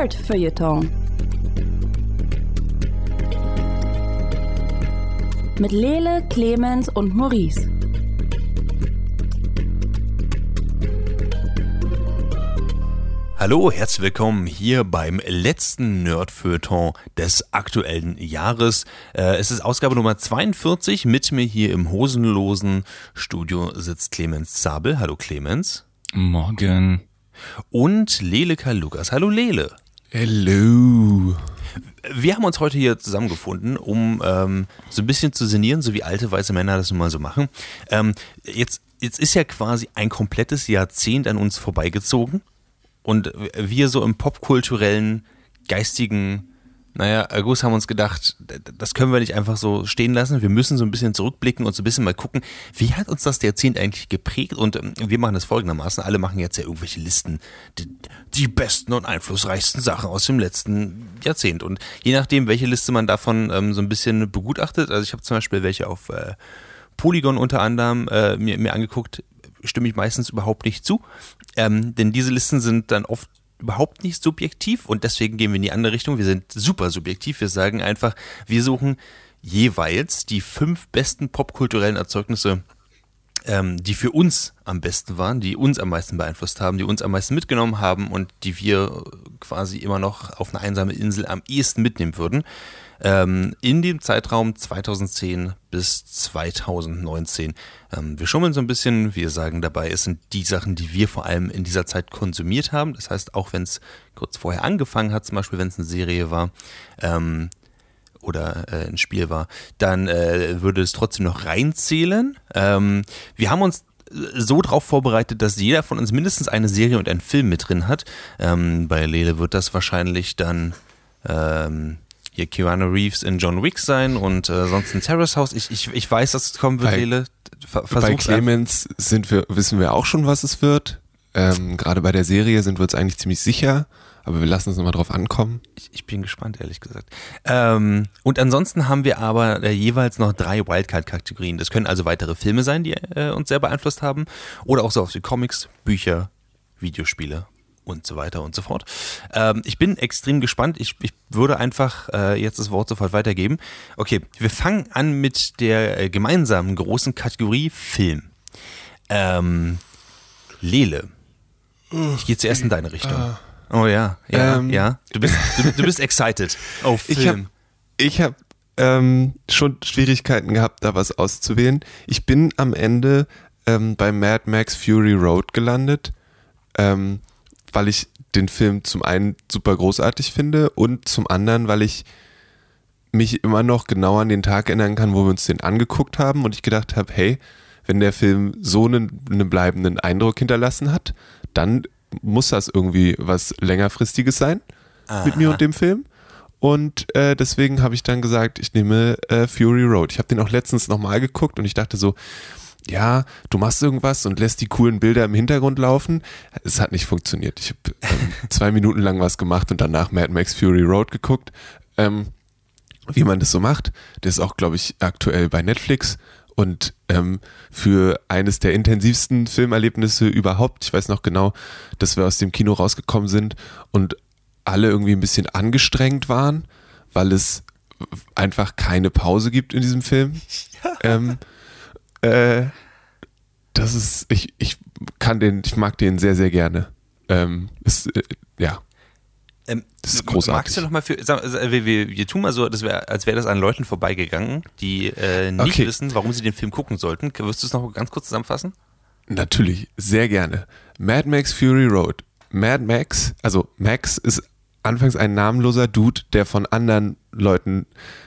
Nerd Feuilleton. Mit Lele, Clemens und Maurice. Hallo, herzlich willkommen hier beim letzten Nerdfeuilleton des aktuellen Jahres. Äh, es ist Ausgabe Nummer 42. Mit mir hier im hosenlosen Studio sitzt Clemens Zabel. Hallo Clemens. Morgen. Und Lele Karl Lukas. Hallo Lele. Hello. Wir haben uns heute hier zusammengefunden, um ähm, so ein bisschen zu sinnieren, so wie alte weiße Männer das nun mal so machen. Ähm, jetzt, jetzt ist ja quasi ein komplettes Jahrzehnt an uns vorbeigezogen und wir so im popkulturellen, geistigen, naja, August haben uns gedacht, das können wir nicht einfach so stehen lassen. Wir müssen so ein bisschen zurückblicken und so ein bisschen mal gucken, wie hat uns das Jahrzehnt eigentlich geprägt? Und ähm, wir machen das folgendermaßen. Alle machen jetzt ja irgendwelche Listen, die, die besten und einflussreichsten Sachen aus dem letzten Jahrzehnt. Und je nachdem, welche Liste man davon ähm, so ein bisschen begutachtet, also ich habe zum Beispiel welche auf äh, Polygon unter anderem äh, mir, mir angeguckt, stimme ich meistens überhaupt nicht zu. Ähm, denn diese Listen sind dann oft überhaupt nicht subjektiv und deswegen gehen wir in die andere Richtung. Wir sind super subjektiv. Wir sagen einfach, wir suchen jeweils die fünf besten popkulturellen Erzeugnisse, ähm, die für uns am besten waren, die uns am meisten beeinflusst haben, die uns am meisten mitgenommen haben und die wir quasi immer noch auf eine einsame Insel am ehesten mitnehmen würden ähm, in dem Zeitraum 2010 bis 2019. Ähm, wir schummeln so ein bisschen, wir sagen dabei, es sind die Sachen, die wir vor allem in dieser Zeit konsumiert haben. Das heißt, auch wenn es kurz vorher angefangen hat, zum Beispiel wenn es eine Serie war, ähm, oder äh, ein Spiel war, dann äh, würde es trotzdem noch reinzählen. Ähm, wir haben uns so drauf vorbereitet, dass jeder von uns mindestens eine Serie und einen Film mit drin hat. Ähm, bei Lele wird das wahrscheinlich dann ähm, hier Keanu Reeves in John Wick sein und äh, sonst ein Terrace House. Ich, ich, ich weiß, dass es kommen wird, Lele. Ver bei Clemens sind wir, wissen wir auch schon, was es wird. Ähm, Gerade bei der Serie sind wir uns eigentlich ziemlich sicher, aber wir lassen uns nochmal drauf ankommen. Ich, ich, bin gespannt, ehrlich gesagt. Ähm, und ansonsten haben wir aber äh, jeweils noch drei Wildcard-Kategorien. Das können also weitere Filme sein, die äh, uns sehr beeinflusst haben. Oder auch so auf wie Comics, Bücher, Videospiele und so weiter und so fort. Ähm, ich bin extrem gespannt. Ich, ich würde einfach äh, jetzt das Wort sofort weitergeben. Okay, wir fangen an mit der äh, gemeinsamen großen Kategorie Film. Ähm, Lele, ich gehe zuerst in deine Richtung. Ah. Oh ja, ja, ähm, ja. Du bist, du, du, bist excited. Oh, Film. Ich habe hab, ähm, schon Schwierigkeiten gehabt, da was auszuwählen. Ich bin am Ende ähm, bei Mad Max Fury Road gelandet. Ähm, weil ich den Film zum einen super großartig finde und zum anderen, weil ich mich immer noch genau an den Tag erinnern kann, wo wir uns den angeguckt haben und ich gedacht habe, hey, wenn der Film so einen, einen bleibenden Eindruck hinterlassen hat, dann muss das irgendwie was längerfristiges sein Aha. mit mir und dem Film. Und äh, deswegen habe ich dann gesagt, ich nehme äh, Fury Road. Ich habe den auch letztens nochmal geguckt und ich dachte so, ja, du machst irgendwas und lässt die coolen Bilder im Hintergrund laufen. Es hat nicht funktioniert. Ich habe ähm, zwei Minuten lang was gemacht und danach Mad Max Fury Road geguckt. Ähm, wie man das so macht. Der ist auch, glaube ich, aktuell bei Netflix. Und ähm, für eines der intensivsten Filmerlebnisse überhaupt, ich weiß noch genau, dass wir aus dem Kino rausgekommen sind und alle irgendwie ein bisschen angestrengt waren, weil es einfach keine Pause gibt in diesem Film. Ähm, äh, das ist, ich, ich kann den, ich mag den sehr, sehr gerne. Ähm, ist, äh, ja. Ähm, das ist großartig. Magst du noch mal für, sag, wir, wir, wir tun mal so, wär, als wäre das an Leuten vorbeigegangen, die äh, nicht okay. wissen, warum sie den Film gucken sollten. Wirst du es noch ganz kurz zusammenfassen? Natürlich, sehr gerne. Mad Max Fury Road. Mad Max, also Max ist anfangs ein namenloser Dude, der von anderen Leuten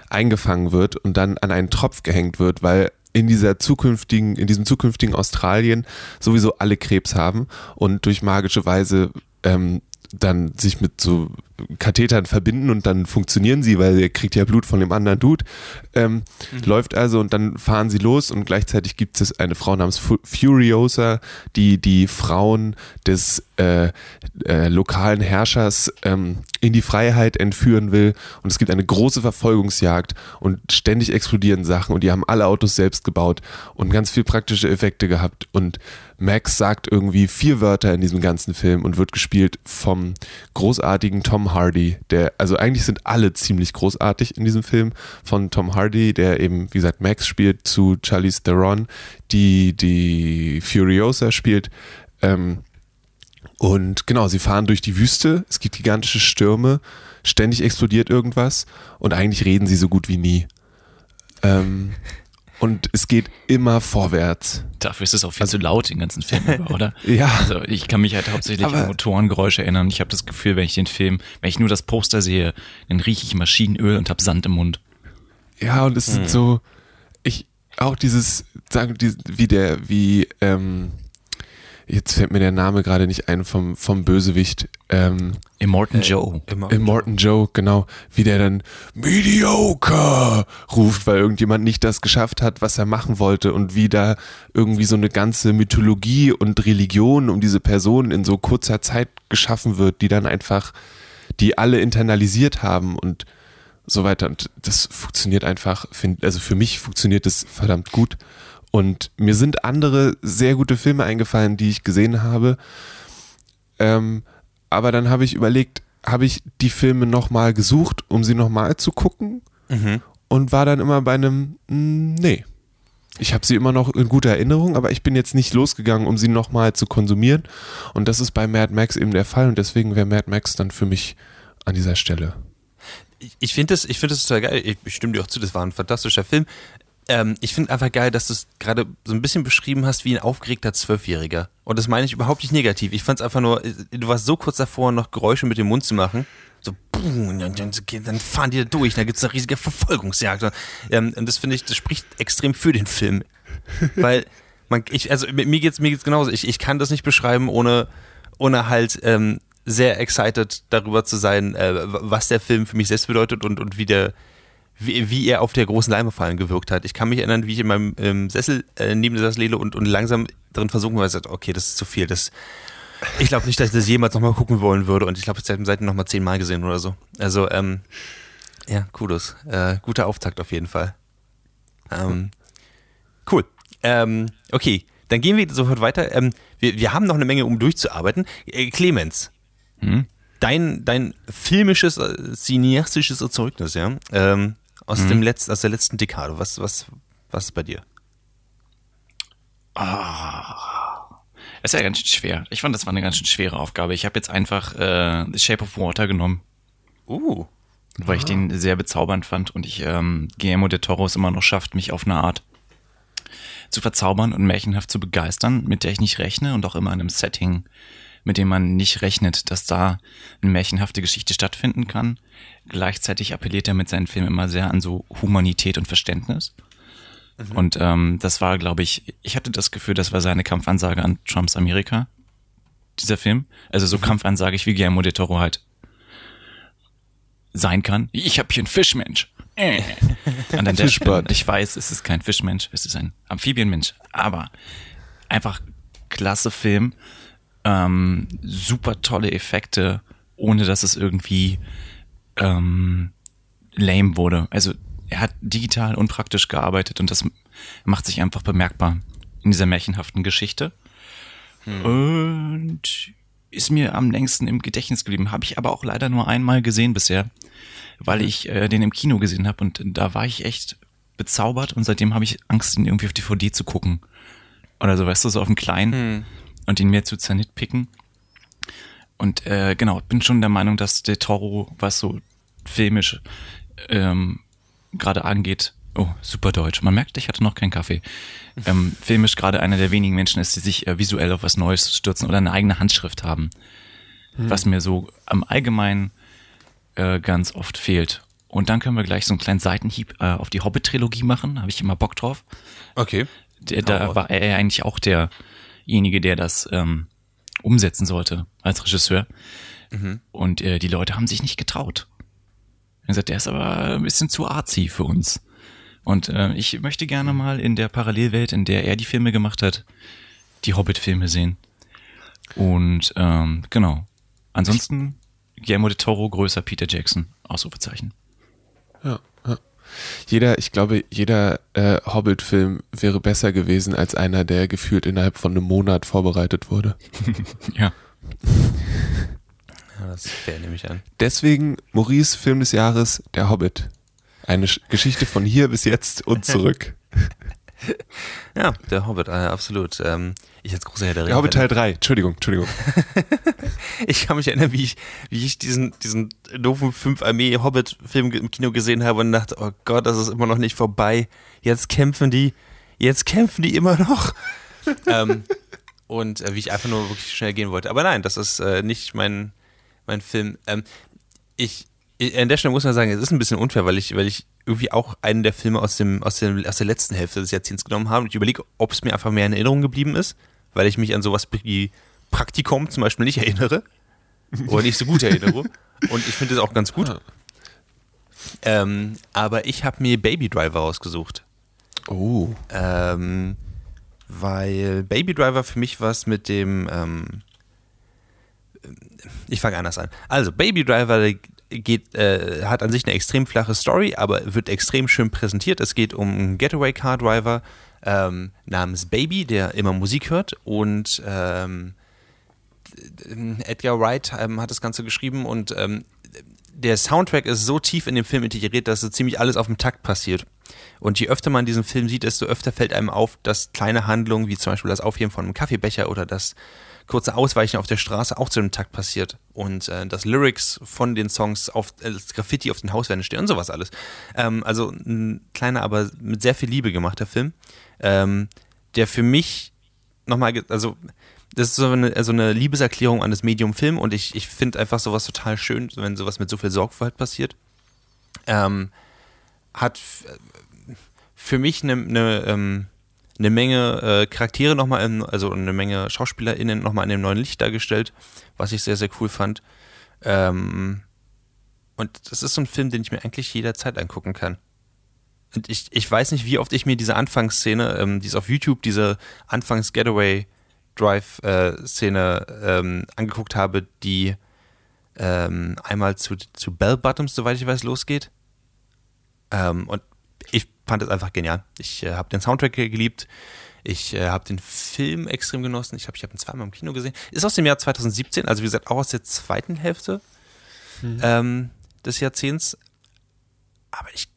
eingefangen wird und dann an einen Tropf gehängt wird, weil in dieser zukünftigen, in diesem zukünftigen Australien sowieso alle Krebs haben und durch magische Weise ähm, dann sich mit so Kathetern verbinden und dann funktionieren sie, weil er kriegt ja Blut von dem anderen Dude. Ähm, mhm. Läuft also und dann fahren sie los und gleichzeitig gibt es eine Frau namens Furiosa, die die Frauen des äh, äh, lokalen Herrschers ähm, in die Freiheit entführen will. Und es gibt eine große Verfolgungsjagd und ständig explodieren Sachen und die haben alle Autos selbst gebaut und ganz viel praktische Effekte gehabt. Und Max sagt irgendwie vier Wörter in diesem ganzen Film und wird gespielt vom großartigen Tom Hardy, der, also eigentlich sind alle ziemlich großartig in diesem Film, von Tom Hardy, der eben, wie gesagt, Max spielt, zu Charlize Theron, die die Furiosa spielt. Ähm, und genau, sie fahren durch die Wüste, es gibt gigantische Stürme, ständig explodiert irgendwas und eigentlich reden sie so gut wie nie. Ähm, und es geht immer vorwärts. Dafür ist es auch viel also, zu laut den ganzen Film über, oder? ja. Also ich kann mich halt hauptsächlich an Motorengeräusche erinnern. Ich habe das Gefühl, wenn ich den Film, wenn ich nur das Poster sehe, dann rieche ich Maschinenöl und habe Sand im Mund. Ja, und es hm. sind so, ich, auch dieses, sagen, wie der, wie, ähm, jetzt fällt mir der Name gerade nicht ein vom, vom Bösewicht. Ähm, Immortan äh, Joe. Immortan Joe, genau. Wie der dann Mediocre ruft, weil irgendjemand nicht das geschafft hat, was er machen wollte und wie da irgendwie so eine ganze Mythologie und Religion um diese Person in so kurzer Zeit geschaffen wird, die dann einfach, die alle internalisiert haben und so weiter. Und das funktioniert einfach, find, also für mich funktioniert das verdammt gut. Und mir sind andere sehr gute Filme eingefallen, die ich gesehen habe. Ähm, aber dann habe ich überlegt, habe ich die Filme nochmal gesucht, um sie nochmal zu gucken? Mhm. Und war dann immer bei einem, hm, nee. Ich habe sie immer noch in guter Erinnerung, aber ich bin jetzt nicht losgegangen, um sie nochmal zu konsumieren. Und das ist bei Mad Max eben der Fall und deswegen wäre Mad Max dann für mich an dieser Stelle. Ich finde das, find das total geil. Ich stimme dir auch zu, das war ein fantastischer Film ähm, ich finde einfach geil, dass du es gerade so ein bisschen beschrieben hast wie ein aufgeregter Zwölfjähriger. Und das meine ich überhaupt nicht negativ. Ich fand es einfach nur, äh, du warst so kurz davor, noch Geräusche mit dem Mund zu machen. So, boom, dann, dann fahren die da durch, da gibt es eine riesige Verfolgungsjagd. Ähm, und das finde ich, das spricht extrem für den Film. Weil, man, ich, also mir geht's, mir geht's genauso. Ich, ich kann das nicht beschreiben, ohne, ohne halt ähm, sehr excited darüber zu sein, äh, was der Film für mich selbst bedeutet und, und wie der, wie, wie er auf der großen Leinwand gewirkt hat. Ich kann mich erinnern, wie ich in meinem ähm, Sessel äh, neben der Lele und, und langsam drin versunken war, ich sagte, okay, das ist zu viel. Das, ich glaube nicht, dass ich das jemals nochmal gucken wollen würde und ich glaube, ich habe seitdem nochmal zehnmal gesehen oder so. Also, ähm, ja, Kudos. Äh, guter Auftakt auf jeden Fall. Ähm, cool. Ähm, okay, dann gehen wir sofort weiter. Ähm, wir, wir haben noch eine Menge, um durchzuarbeiten. Äh, Clemens, hm? dein, dein filmisches, äh, cineastisches Erzeugnis, ja, ähm, aus, mhm. dem Letz-, aus der letzten Dekade. Was, was, was ist bei dir? Ah. ist ja ganz schön schwer. Ich fand, das war eine ganz schön schwere Aufgabe. Ich habe jetzt einfach äh, The Shape of Water genommen. Uh. Weil ah. ich den sehr bezaubernd fand und ich ähm, Guillermo de Toro es immer noch schafft, mich auf eine Art zu verzaubern und märchenhaft zu begeistern, mit der ich nicht rechne und auch immer in einem Setting mit dem man nicht rechnet, dass da eine märchenhafte Geschichte stattfinden kann. Gleichzeitig appelliert er mit seinen Filmen immer sehr an so Humanität und Verständnis. Mhm. Und ähm, das war, glaube ich, ich hatte das Gefühl, das war seine Kampfansage an Trumps Amerika, dieser Film. Also so mhm. Kampfansage ich, wie Guillermo de Toro halt sein kann. Ich habe hier einen Fischmensch. Äh. An der Stelle, ich weiß, es ist kein Fischmensch, es ist ein Amphibienmensch, aber einfach klasse Film ähm, super tolle Effekte, ohne dass es irgendwie ähm, lame wurde. Also er hat digital und praktisch gearbeitet und das macht sich einfach bemerkbar in dieser märchenhaften Geschichte. Hm. Und ist mir am längsten im Gedächtnis geblieben. Habe ich aber auch leider nur einmal gesehen bisher, weil hm. ich äh, den im Kino gesehen habe und da war ich echt bezaubert und seitdem habe ich Angst, ihn irgendwie auf DVD zu gucken. Oder so, weißt du, so auf dem kleinen. Hm und ihn mehr zu zernitpicken. Und äh, genau, bin schon der Meinung, dass der Toro, was so filmisch ähm, gerade angeht, oh, super deutsch. Man merkt, ich hatte noch keinen Kaffee. Ähm, filmisch gerade einer der wenigen Menschen ist, die sich äh, visuell auf was Neues stürzen oder eine eigene Handschrift haben. Hm. Was mir so am Allgemeinen äh, ganz oft fehlt. Und dann können wir gleich so einen kleinen Seitenhieb äh, auf die Hobbit-Trilogie machen. Habe ich immer Bock drauf. Okay. Der, da war er eigentlich auch der derjenige, der das ähm, umsetzen sollte als Regisseur. Mhm. Und äh, die Leute haben sich nicht getraut. Er gesagt, der ist aber ein bisschen zu artsy für uns. Und äh, ich möchte gerne mal in der Parallelwelt, in der er die Filme gemacht hat, die Hobbit-Filme sehen. Und ähm, genau. Ansonsten Guillermo de Toro größer Peter Jackson. Ausrufezeichen. Ja. Jeder, ich glaube, jeder äh, Hobbit-Film wäre besser gewesen als einer, der gefühlt innerhalb von einem Monat vorbereitet wurde. ja. ja. Das fair, nehme ich an. Deswegen Maurice Film des Jahres, Der Hobbit. Eine Sch Geschichte von hier bis jetzt und zurück. ja, der Hobbit, äh, absolut. Ähm, ich als großer Herr der Ringe. Der Hobbit Teil 3, Entschuldigung, Entschuldigung. ich kann mich erinnern, wie ich, wie ich diesen, diesen doofen 5-Armee-Hobbit-Film im Kino gesehen habe und dachte, oh Gott, das ist immer noch nicht vorbei. Jetzt kämpfen die, jetzt kämpfen die immer noch. ähm, und äh, wie ich einfach nur wirklich schnell gehen wollte. Aber nein, das ist äh, nicht mein, mein Film. Ähm, ich, an der Stelle muss man sagen, es ist ein bisschen unfair, weil ich, weil ich irgendwie auch einen der Filme aus, dem, aus, dem, aus der letzten Hälfte des Jahrzehnts genommen habe. Und ich überlege, ob es mir einfach mehr in Erinnerung geblieben ist, weil ich mich an sowas wie Praktikum zum Beispiel nicht erinnere. Oder nicht so gut erinnere. Und ich finde es auch ganz gut. Ah. Ähm, aber ich habe mir Baby Driver ausgesucht. Oh. Ähm, weil Baby Driver für mich was mit dem. Ähm, ich fange anders an. Also, Baby Driver geht, äh, hat an sich eine extrem flache Story, aber wird extrem schön präsentiert. Es geht um einen Getaway Car Driver ähm, namens Baby, der immer Musik hört und ähm, Edgar Wright ähm, hat das Ganze geschrieben und ähm, der Soundtrack ist so tief in dem Film integriert, dass so ziemlich alles auf dem Takt passiert. Und je öfter man diesen Film sieht, desto öfter fällt einem auf, dass kleine Handlungen, wie zum Beispiel das Aufheben von einem Kaffeebecher oder das kurze Ausweichen auf der Straße auch zu einem Takt passiert und äh, dass Lyrics von den Songs auf äh, Graffiti auf den Hauswänden stehen und sowas alles. Ähm, also ein kleiner, aber mit sehr viel Liebe gemachter Film, ähm, der für mich nochmal, also das ist so eine, also eine Liebeserklärung an das Medium Film und ich, ich finde einfach sowas total schön, wenn sowas mit so viel Sorgfalt passiert. Ähm, hat für mich eine, eine ähm, eine Menge äh, Charaktere nochmal, in, also eine Menge SchauspielerInnen nochmal in dem neuen Licht dargestellt, was ich sehr, sehr cool fand. Ähm, und das ist so ein Film, den ich mir eigentlich jederzeit angucken kann. Und ich, ich weiß nicht, wie oft ich mir diese Anfangsszene, ähm, die ist auf YouTube, diese Anfangs-Getaway-Drive-Szene äh, ähm, angeguckt habe, die ähm, einmal zu, zu Bell Bottoms, soweit ich weiß, losgeht. Ähm, und fand es einfach genial. Ich äh, habe den Soundtrack geliebt. Ich äh, habe den Film extrem genossen. Ich habe ich hab ihn zweimal im Kino gesehen. Ist aus dem Jahr 2017, also wie gesagt auch aus der zweiten Hälfte mhm. ähm, des Jahrzehnts. Aber ich,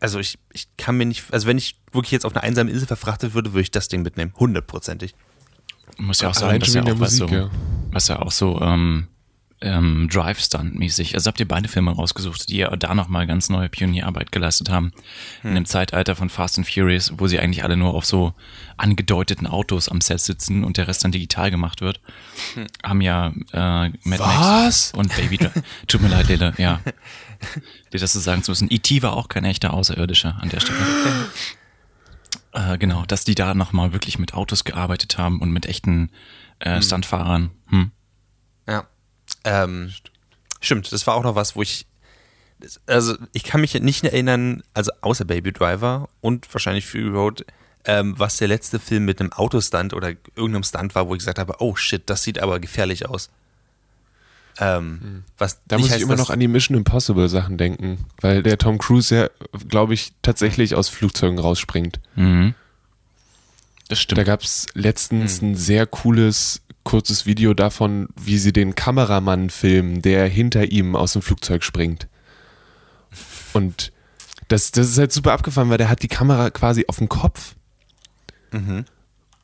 also ich, ich kann mir nicht, also wenn ich wirklich jetzt auf eine einsame Insel verfrachtet würde, würde ich das Ding mitnehmen. Hundertprozentig. Muss ja auch sagen, dass ja auch was, Musik, so, ja. was ja auch so ähm, ähm, Drive-Stunt-mäßig. Also habt ihr beide Filme rausgesucht, die ja da nochmal ganz neue Pionierarbeit geleistet haben. Hm. In dem Zeitalter von Fast and Furious, wo sie eigentlich alle nur auf so angedeuteten Autos am Set sitzen und der Rest dann digital gemacht wird, hm. haben ja äh, Mad Was? Max und Baby Drive. Tut mir leid, Lele, ja. Dir das zu sagen zu müssen. E.T. war auch kein echter Außerirdischer an der Stelle. äh, genau, dass die da nochmal wirklich mit Autos gearbeitet haben und mit echten äh, hm. Stuntfahrern. Hm. Ähm, stimmt, das war auch noch was, wo ich. Also, ich kann mich nicht erinnern, also außer Baby Driver und wahrscheinlich Fury Road, ähm, was der letzte Film mit einem Autostunt oder irgendeinem Stunt war, wo ich gesagt habe: Oh shit, das sieht aber gefährlich aus. Ähm, hm. was da muss ich immer noch an die Mission Impossible Sachen denken, weil der Tom Cruise ja, glaube ich, tatsächlich aus Flugzeugen rausspringt. Mhm. Das stimmt. Da gab es letztens mhm. ein sehr cooles kurzes Video davon, wie sie den Kameramann filmen, der hinter ihm aus dem Flugzeug springt. Und das, das ist halt super abgefahren, weil der hat die Kamera quasi auf dem Kopf. Mhm.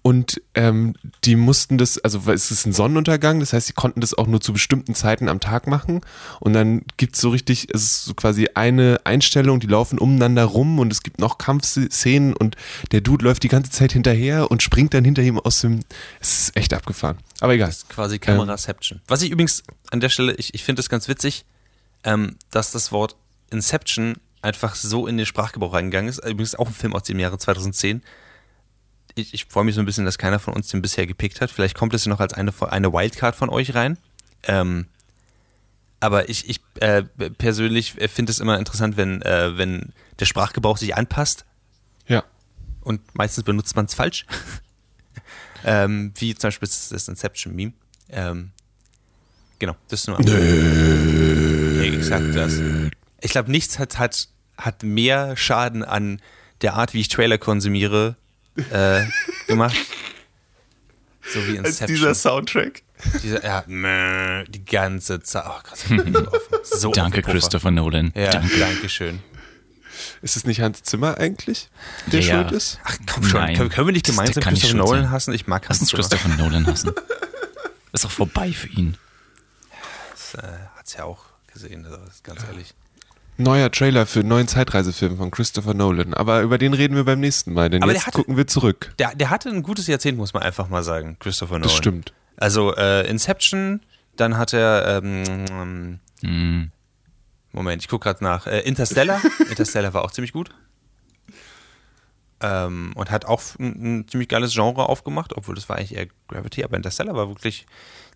Und ähm, die mussten das, also es ist ein Sonnenuntergang, das heißt, sie konnten das auch nur zu bestimmten Zeiten am Tag machen. Und dann gibt es so richtig, es ist so quasi eine Einstellung, die laufen umeinander rum und es gibt noch Kampfszenen und der Dude läuft die ganze Zeit hinterher und springt dann hinter ihm aus dem. Es ist echt abgefahren. Aber egal. Das ist quasi Kameraception. Ähm, Was ich übrigens an der Stelle, ich, ich finde es ganz witzig, ähm, dass das Wort Inception einfach so in den Sprachgebrauch reingegangen ist. Übrigens auch ein Film aus dem Jahre 2010 ich, ich freue mich so ein bisschen, dass keiner von uns den bisher gepickt hat. Vielleicht kommt es ja noch als eine, eine Wildcard von euch rein. Ähm, aber ich, ich äh, persönlich finde es immer interessant, wenn, äh, wenn der Sprachgebrauch sich anpasst. Ja. Und meistens benutzt man es falsch. ähm, wie zum Beispiel das Inception-Meme. Ähm, genau, das ist nur. Nee, exakt das. Ich glaube, nichts hat, hat, hat mehr Schaden an der Art, wie ich Trailer konsumiere, äh, gemacht. So wie Als Inception. dieser Soundtrack. Dieser, ja, meh, die ganze Zeit. Oh, krass. ich bin so offen. So Danke. Christopher Nolan. Ja, Danke. danke schön. Ist es nicht Hans Zimmer eigentlich, der Ja, schuld ist? Ach komm schon, Nein, können, wir nicht gemeinsam Christopher Nolan sein. hassen? Ich mag Lass Hans uns Zimmer. Christopher Nolan hassen. Ist doch vorbei für ihn. Das äh, hat's ja auch gesehen, also, das ist ganz ehrlich. Neuer Trailer für einen neuen Zeitreisefilm von Christopher Nolan. Aber über den reden wir beim nächsten Mal, denn Aber jetzt hatte- gucken wir zurück. Der, der hatte ein gutes Jahrzehnt, muss man einfach mal sagen, Christopher Nolan. Das stimmt. Also äh, Inception, dann hat er, ähm, Hm. Moment, ich gucke gerade nach, äh, Interstellar. Interstellar war auch ziemlich gut. Ähm, und hat auch ein, ein ziemlich geiles Genre aufgemacht, obwohl das war eigentlich eher Gravity, aber Interstellar war wirklich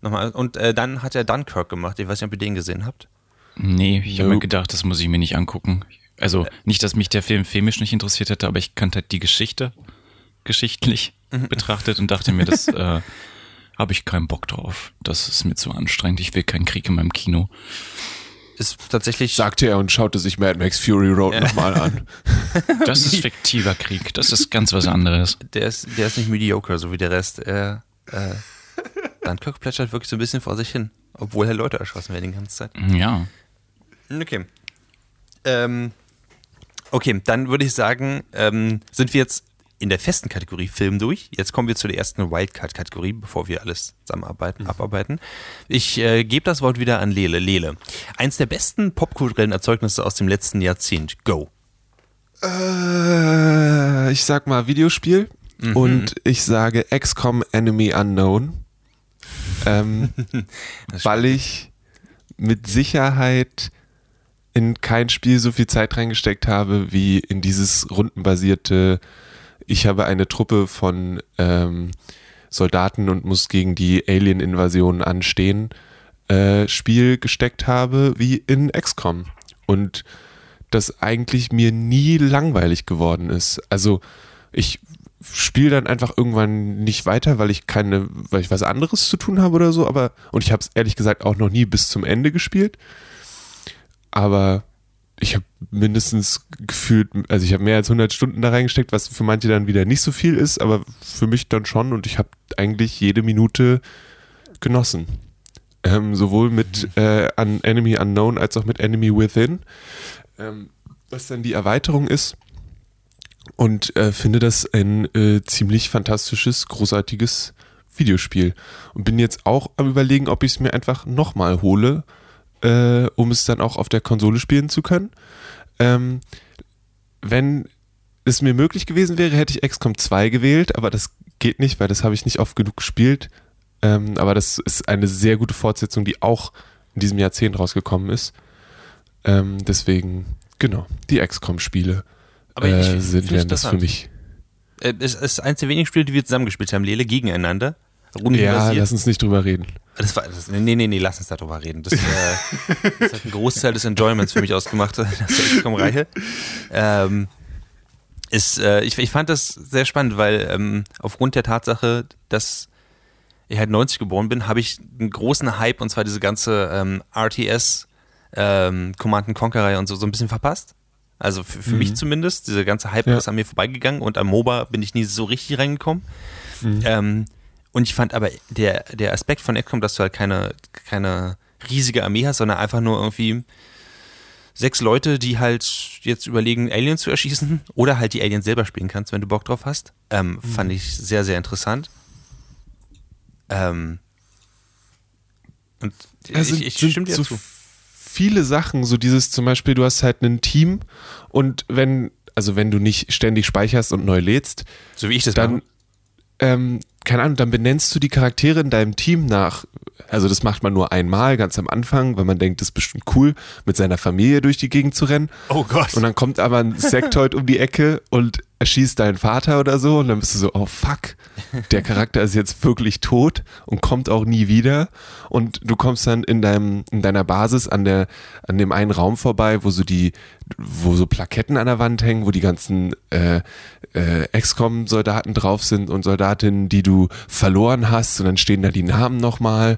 nochmal. Und äh, dann hat er Dunkirk gemacht. Ich weiß nicht, ob ihr den gesehen habt. Nee, ich habe mir gedacht, das muss ich mir nicht angucken. Also nicht, dass mich der Film filmisch nicht interessiert hätte, aber ich kannte halt die Geschichte geschichtlich Mhm. betrachtet und dachte mir, das äh, habe ich keinen Bock drauf. Das ist mir zu anstrengend. Ich will keinen Krieg in meinem Kino. Ist tatsächlich. Sagte er und schaute sich Mad Max Fury Road nochmal an. Das ist fiktiver Krieg. Das ist ganz was anderes. der ist, der ist nicht mediocre, so wie der Rest. Er, äh, Dunkirk plätschert wirklich so ein bisschen vor sich hin, obwohl er Leute erschossen werden die ganze Zeit. Ja. Okay. Ähm, okay, dann würde ich sagen, ähm, sind wir jetzt in der festen Kategorie Film durch. Jetzt kommen wir zu der ersten Wildcard-Kategorie, bevor wir alles zusammenarbeiten, abarbeiten. Ich äh, gebe das Wort wieder an Lele. Lele, eins der besten popkulturellen Erzeugnisse aus dem letzten Jahrzehnt. Go. Äh, ich sag mal Videospiel und ich sage XCOM Enemy Unknown, ähm, weil ich mit Sicherheit in kein Spiel so viel Zeit reingesteckt habe wie in dieses rundenbasierte. Ich habe eine Truppe von ähm, Soldaten und muss gegen die Alien-Invasion anstehen. Äh, Spiel gesteckt habe wie in XCOM und das eigentlich mir nie langweilig geworden ist. Also ich spiele dann einfach irgendwann nicht weiter, weil ich keine, weil ich was anderes zu tun habe oder so, aber und ich habe es ehrlich gesagt auch noch nie bis zum Ende gespielt. Aber ich habe mindestens gefühlt, also ich habe mehr als 100 Stunden da reingesteckt, was für manche dann wieder nicht so viel ist, aber für mich dann schon und ich habe eigentlich jede Minute genossen. Ähm, sowohl mit äh, an Enemy Unknown als auch mit Enemy Within, ähm, was dann die Erweiterung ist. Und äh, finde das ein äh, ziemlich fantastisches, großartiges Videospiel. Und bin jetzt auch am überlegen, ob ich es mir einfach nochmal hole, äh, um es dann auch auf der Konsole spielen zu können. Ähm, wenn es mir möglich gewesen wäre, hätte ich XCOM 2 gewählt, aber das geht nicht, weil das habe ich nicht oft genug gespielt. Ähm, aber das ist eine sehr gute Fortsetzung, die auch in diesem Jahrzehnt rausgekommen ist. Ähm, deswegen, genau, die XCOM-Spiele äh, sind wären das für mich. Äh, es ist eins der wenigen Spiele, die wir zusammengespielt haben, Lele, gegeneinander. Ja, lass uns nicht drüber reden. Das war, das, nee, nee, nee, lass uns darüber reden. Das, äh, das hat einen Großteil des Enjoyments für mich ausgemacht, das XCOM-Reihe. Ähm, ist, äh, ich, ich fand das sehr spannend, weil ähm, aufgrund der Tatsache, dass ich halt 90 geboren bin, habe ich einen großen Hype und zwar diese ganze ähm, RTS, ähm, Command Conquer-Reihe und so, so ein bisschen verpasst. Also für, für mich zumindest, dieser ganze Hype Ja. ist an mir vorbeigegangen und am MOBA bin ich nie so richtig reingekommen. Ähm, und ich fand aber der, der Aspekt von XCOM, dass du halt keine, keine riesige Armee hast, sondern einfach nur irgendwie sechs Leute, die halt jetzt überlegen, Aliens zu erschießen oder halt die Aliens selber spielen kannst, wenn du Bock drauf hast, ähm, fand ich sehr, sehr interessant. Ähm, und Es ich, ich sind stimme dir so zu. viele Sachen, so dieses zum Beispiel, du hast halt ein Team und wenn, also wenn du nicht ständig speicherst und neu lädst, So wie ich das dann, mache. ähm, keine Ahnung, dann benennst du die Charaktere in deinem Team nach, also das macht man nur einmal, ganz am Anfang, weil man denkt, das ist bestimmt cool, mit seiner Familie durch die Gegend zu rennen. Oh Gott. Und dann kommt aber ein Sektoid um die Ecke und erschießt deinen Vater oder so und dann bist du so, oh fuck, der Charakter ist jetzt wirklich tot und kommt auch nie wieder und du kommst dann in deinem in deiner Basis an der an dem einen Raum vorbei, wo so die wo so Plaketten an der Wand hängen, wo die ganzen äh, äh, XCOM-Soldaten drauf sind und Soldatinnen, die du verloren hast und dann stehen da die Namen nochmal.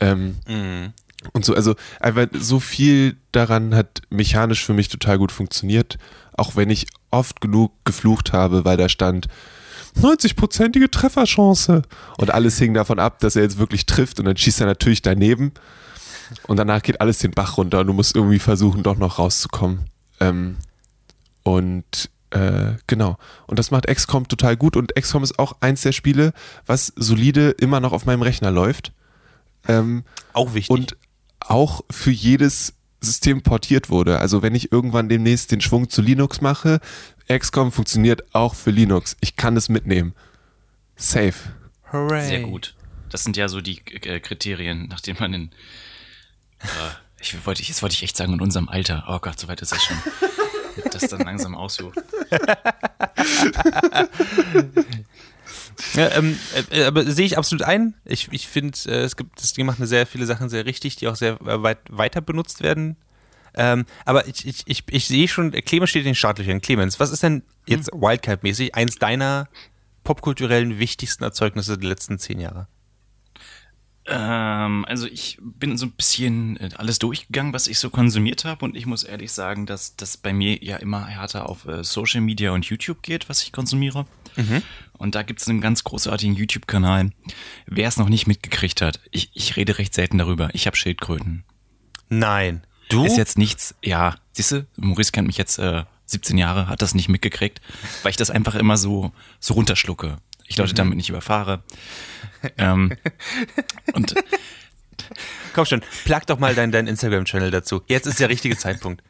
Ähm, mhm. Und so, also einfach so viel daran hat mechanisch für mich total gut funktioniert, auch wenn ich oft genug geflucht habe, weil da stand 90-prozentige Trefferchance und alles hing davon ab, dass er jetzt wirklich trifft und dann schießt er natürlich daneben und danach geht alles den Bach runter und du musst irgendwie versuchen, doch noch rauszukommen. Ähm, und äh, genau. Und das macht XCOM total gut und XCOM ist auch eins der Spiele, was solide immer noch auf meinem Rechner läuft. Ähm, auch wichtig. Und auch für jedes System portiert wurde. Also wenn ich irgendwann demnächst den Schwung zu Linux mache, XCOM funktioniert auch für Linux. Ich kann es mitnehmen. Safe. Hooray. Sehr gut. Das sind ja so die äh, Kriterien, nachdem man in äh, ich wollte, jetzt wollte ich echt sagen, in unserem Alter. Oh Gott, so weit ist das schon. das dann langsam aussucht. Ja, ähm, äh, aber sehe ich absolut ein. Ich, ich finde, äh, es gibt, das Ding macht eine sehr viele Sachen sehr richtig, die auch sehr äh, weit weiter benutzt werden. Ähm, aber ich, ich, ich, ich sehe schon, Clemens steht in den Startlöchern. Clemens, was ist denn jetzt hm. Wildcard-mäßig eins deiner popkulturellen wichtigsten Erzeugnisse der letzten zehn Jahre? Ähm, also ich bin so ein bisschen äh, alles durchgegangen, was ich so konsumiert habe und ich muss ehrlich sagen, dass das bei mir ja immer härter auf äh, Social Media und YouTube geht, was ich konsumiere. Mhm. Und da gibt es einen ganz großartigen YouTube-Kanal. Wer es noch nicht mitgekriegt hat, ich, ich rede recht selten darüber. Ich habe Schildkröten. Nein. Du? Ist jetzt nichts, ja, siehst du, Maurice kennt mich jetzt äh, 17 Jahre, hat das nicht mitgekriegt, weil ich das einfach immer so, so runterschlucke. Ich Leute mhm. damit nicht überfahre. ähm, und Komm schon, plag doch mal deinen dein Instagram-Channel dazu. Jetzt ist der richtige Zeitpunkt.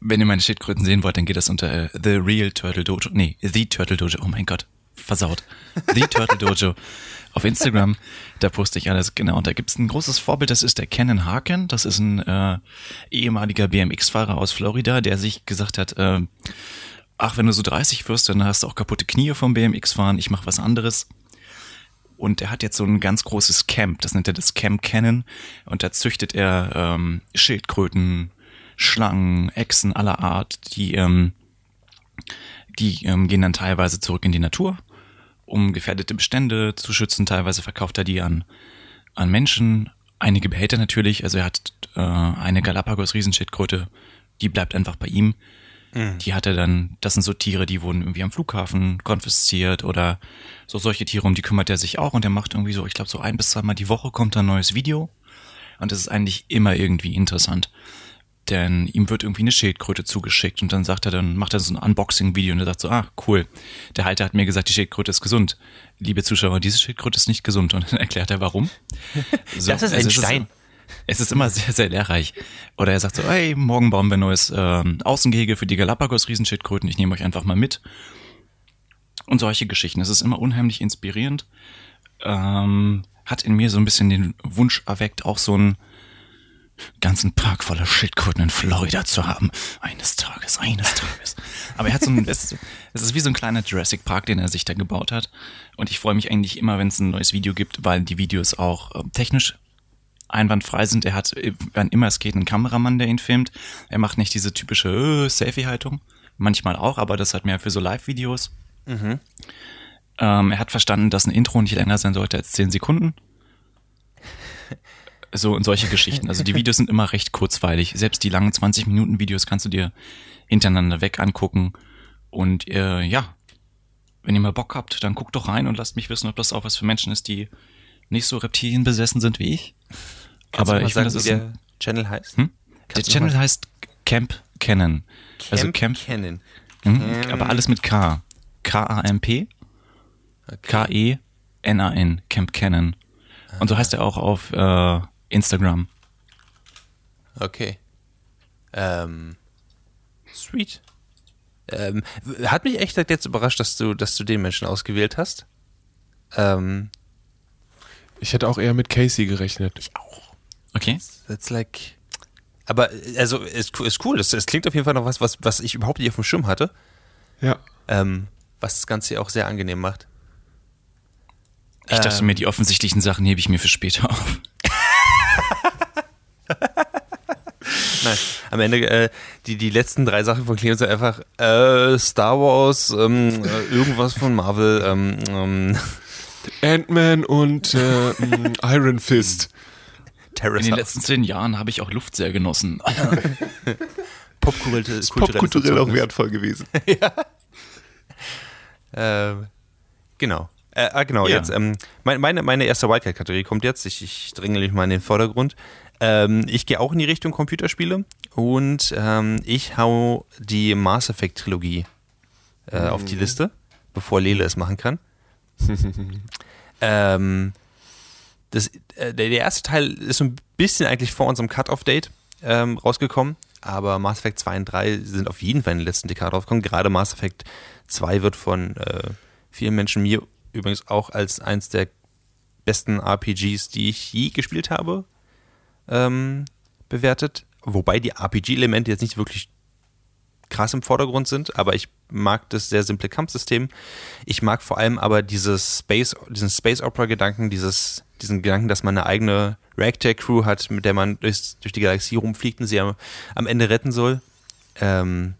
Wenn ihr meine Schildkröten sehen wollt, dann geht das unter äh, The Real Turtle Dojo. Nee, The Turtle Dojo. Oh mein Gott, versaut. The Turtle Dojo auf Instagram. Da poste ich alles, genau. Und da gibt's ein großes Vorbild, das ist der Kenan Harkin. Das ist ein äh, ehemaliger BMX-Fahrer aus Florida, der sich gesagt hat, äh, ach, wenn du so 30 wirst, dann hast du auch kaputte Knie vom BMX-Fahren, ich mache was anderes. Und er hat jetzt so ein ganz großes Camp, das nennt er das Camp Cannon. Und da züchtet er ähm, Schildkröten, Schlangen, Echsen aller Art, die, ähm, die ähm, gehen dann teilweise zurück in die Natur, um gefährdete Bestände zu schützen. Teilweise verkauft er die an, an Menschen. Einige behält er natürlich. Also er hat äh, eine Galapagos-Riesenschildkröte, die bleibt einfach bei ihm. Mhm. Die hat er dann, das sind so Tiere, die wurden irgendwie am Flughafen konfisziert oder so solche Tiere, um die kümmert er sich auch und er macht irgendwie so, ich glaube so ein bis zweimal die Woche kommt ein neues Video und das ist eigentlich immer irgendwie interessant. Denn ihm wird irgendwie eine Schildkröte zugeschickt und dann sagt er, dann macht er so ein Unboxing-Video und er sagt so, ah, cool. Der Halter hat mir gesagt, die Schildkröte ist gesund. Liebe Zuschauer, diese Schildkröte ist nicht gesund. Und dann erklärt er, warum. So, das ist ein also Stein. Ist, es ist immer sehr, sehr lehrreich. Oder er sagt so, hey, morgen bauen wir ein neues ähm, Außengehege für die Galapagos-Riesenschildkröten, ich nehme euch einfach mal mit. Und solche Geschichten. Es ist immer unheimlich inspirierend. Ähm, hat in mir so ein bisschen den Wunsch erweckt, auch so einen ganzen Park voller Schildkröten in Florida zu haben. Eines Tages, eines Tages. Aber er hat so ein, es ist wie so ein kleiner Jurassic Park, den er sich da gebaut hat. Und ich freue mich eigentlich immer, wenn es ein neues Video gibt, weil die Videos auch äh, technisch einwandfrei sind. Er hat, wann immer es geht, einen Kameramann, der ihn filmt. Er macht nicht diese typische äh, Selfie-Haltung. Manchmal auch, aber das hat mehr für so Live-Videos. Mhm. Ähm, er hat verstanden, dass ein Intro nicht länger sein sollte als 10 Sekunden. So und solche Geschichten. Also die Videos sind immer recht kurzweilig. Selbst die langen 20 Minuten Videos kannst du dir hintereinander weg angucken. Und äh, ja, wenn ihr mal Bock habt, dann guckt doch rein und lasst mich wissen, ob das auch was für Menschen ist, die nicht so Reptilien besessen sind wie ich. Kannst aber ich sagen, finde, das wie der Channel heißt? Hm? Der Channel heißt Camp Cannon. Camp also Camp Cannon. Hm? Aber alles mit K. K-A-M-P. K-E-N-A-N. Camp Cannon. Und so heißt er auch auf äh, Instagram. Okay. Ähm, sweet. Ähm, hat mich echt jetzt überrascht, dass du, dass du den Menschen ausgewählt hast. Ähm, ich hätte auch eher mit Casey gerechnet. Ich auch. Okay. That's like. Aber also ist, ist cool. Das, das klingt auf jeden Fall noch was, was, was ich überhaupt nicht auf dem Schirm hatte. Ja. ähm, was das Ganze auch sehr angenehm macht. Ich dachte Ähm. mir, die offensichtlichen Sachen hebe ich mir für später auf. Nein, am Ende, äh, die, die letzten drei Sachen von Clemens sind einfach äh, Star Wars, ähm, äh, irgendwas von Marvel, ähm, ähm, Ant-Man und äh, Iron Fist. Terrace In den letzten zehn Jahren habe ich auch Luft sehr genossen. Popkulturell auch Erzeugnis. wertvoll gewesen. Ähm, genau. Äh, ah, genau, Ja. jetzt. Ähm, mein, meine, meine erste Wildcard-Kategorie kommt jetzt. Ich, ich dränge mich mal in den Vordergrund. Ähm, ich gehe auch in die Richtung Computerspiele und ähm, ich hau die Mass Effect-Trilogie äh, auf die Liste, bevor Lele es machen kann. ähm, das, äh, der, erste Teil ist so ein bisschen eigentlich vor unserem Cut-Off-Date ähm, rausgekommen, aber Mass Effect 2 und 3 sind auf jeden Fall in der letzten Dekade rausgekommen. Gerade Mass Effect 2 wird von äh, vielen Menschen, mir übrigens auch als eins der besten RPGs, die ich je gespielt habe, ähm, bewertet. Wobei die RPG-Elemente jetzt nicht wirklich krass im Vordergrund sind, aber ich mag das sehr simple Kampfsystem. Ich mag vor allem aber dieses Space, diesen Space Opera Gedanken, dieses, diesen Gedanken, dass man eine eigene Ragtag Crew hat, mit der man durchs, durch die Galaxie rumfliegt und sie am, am Ende retten soll. Ähm,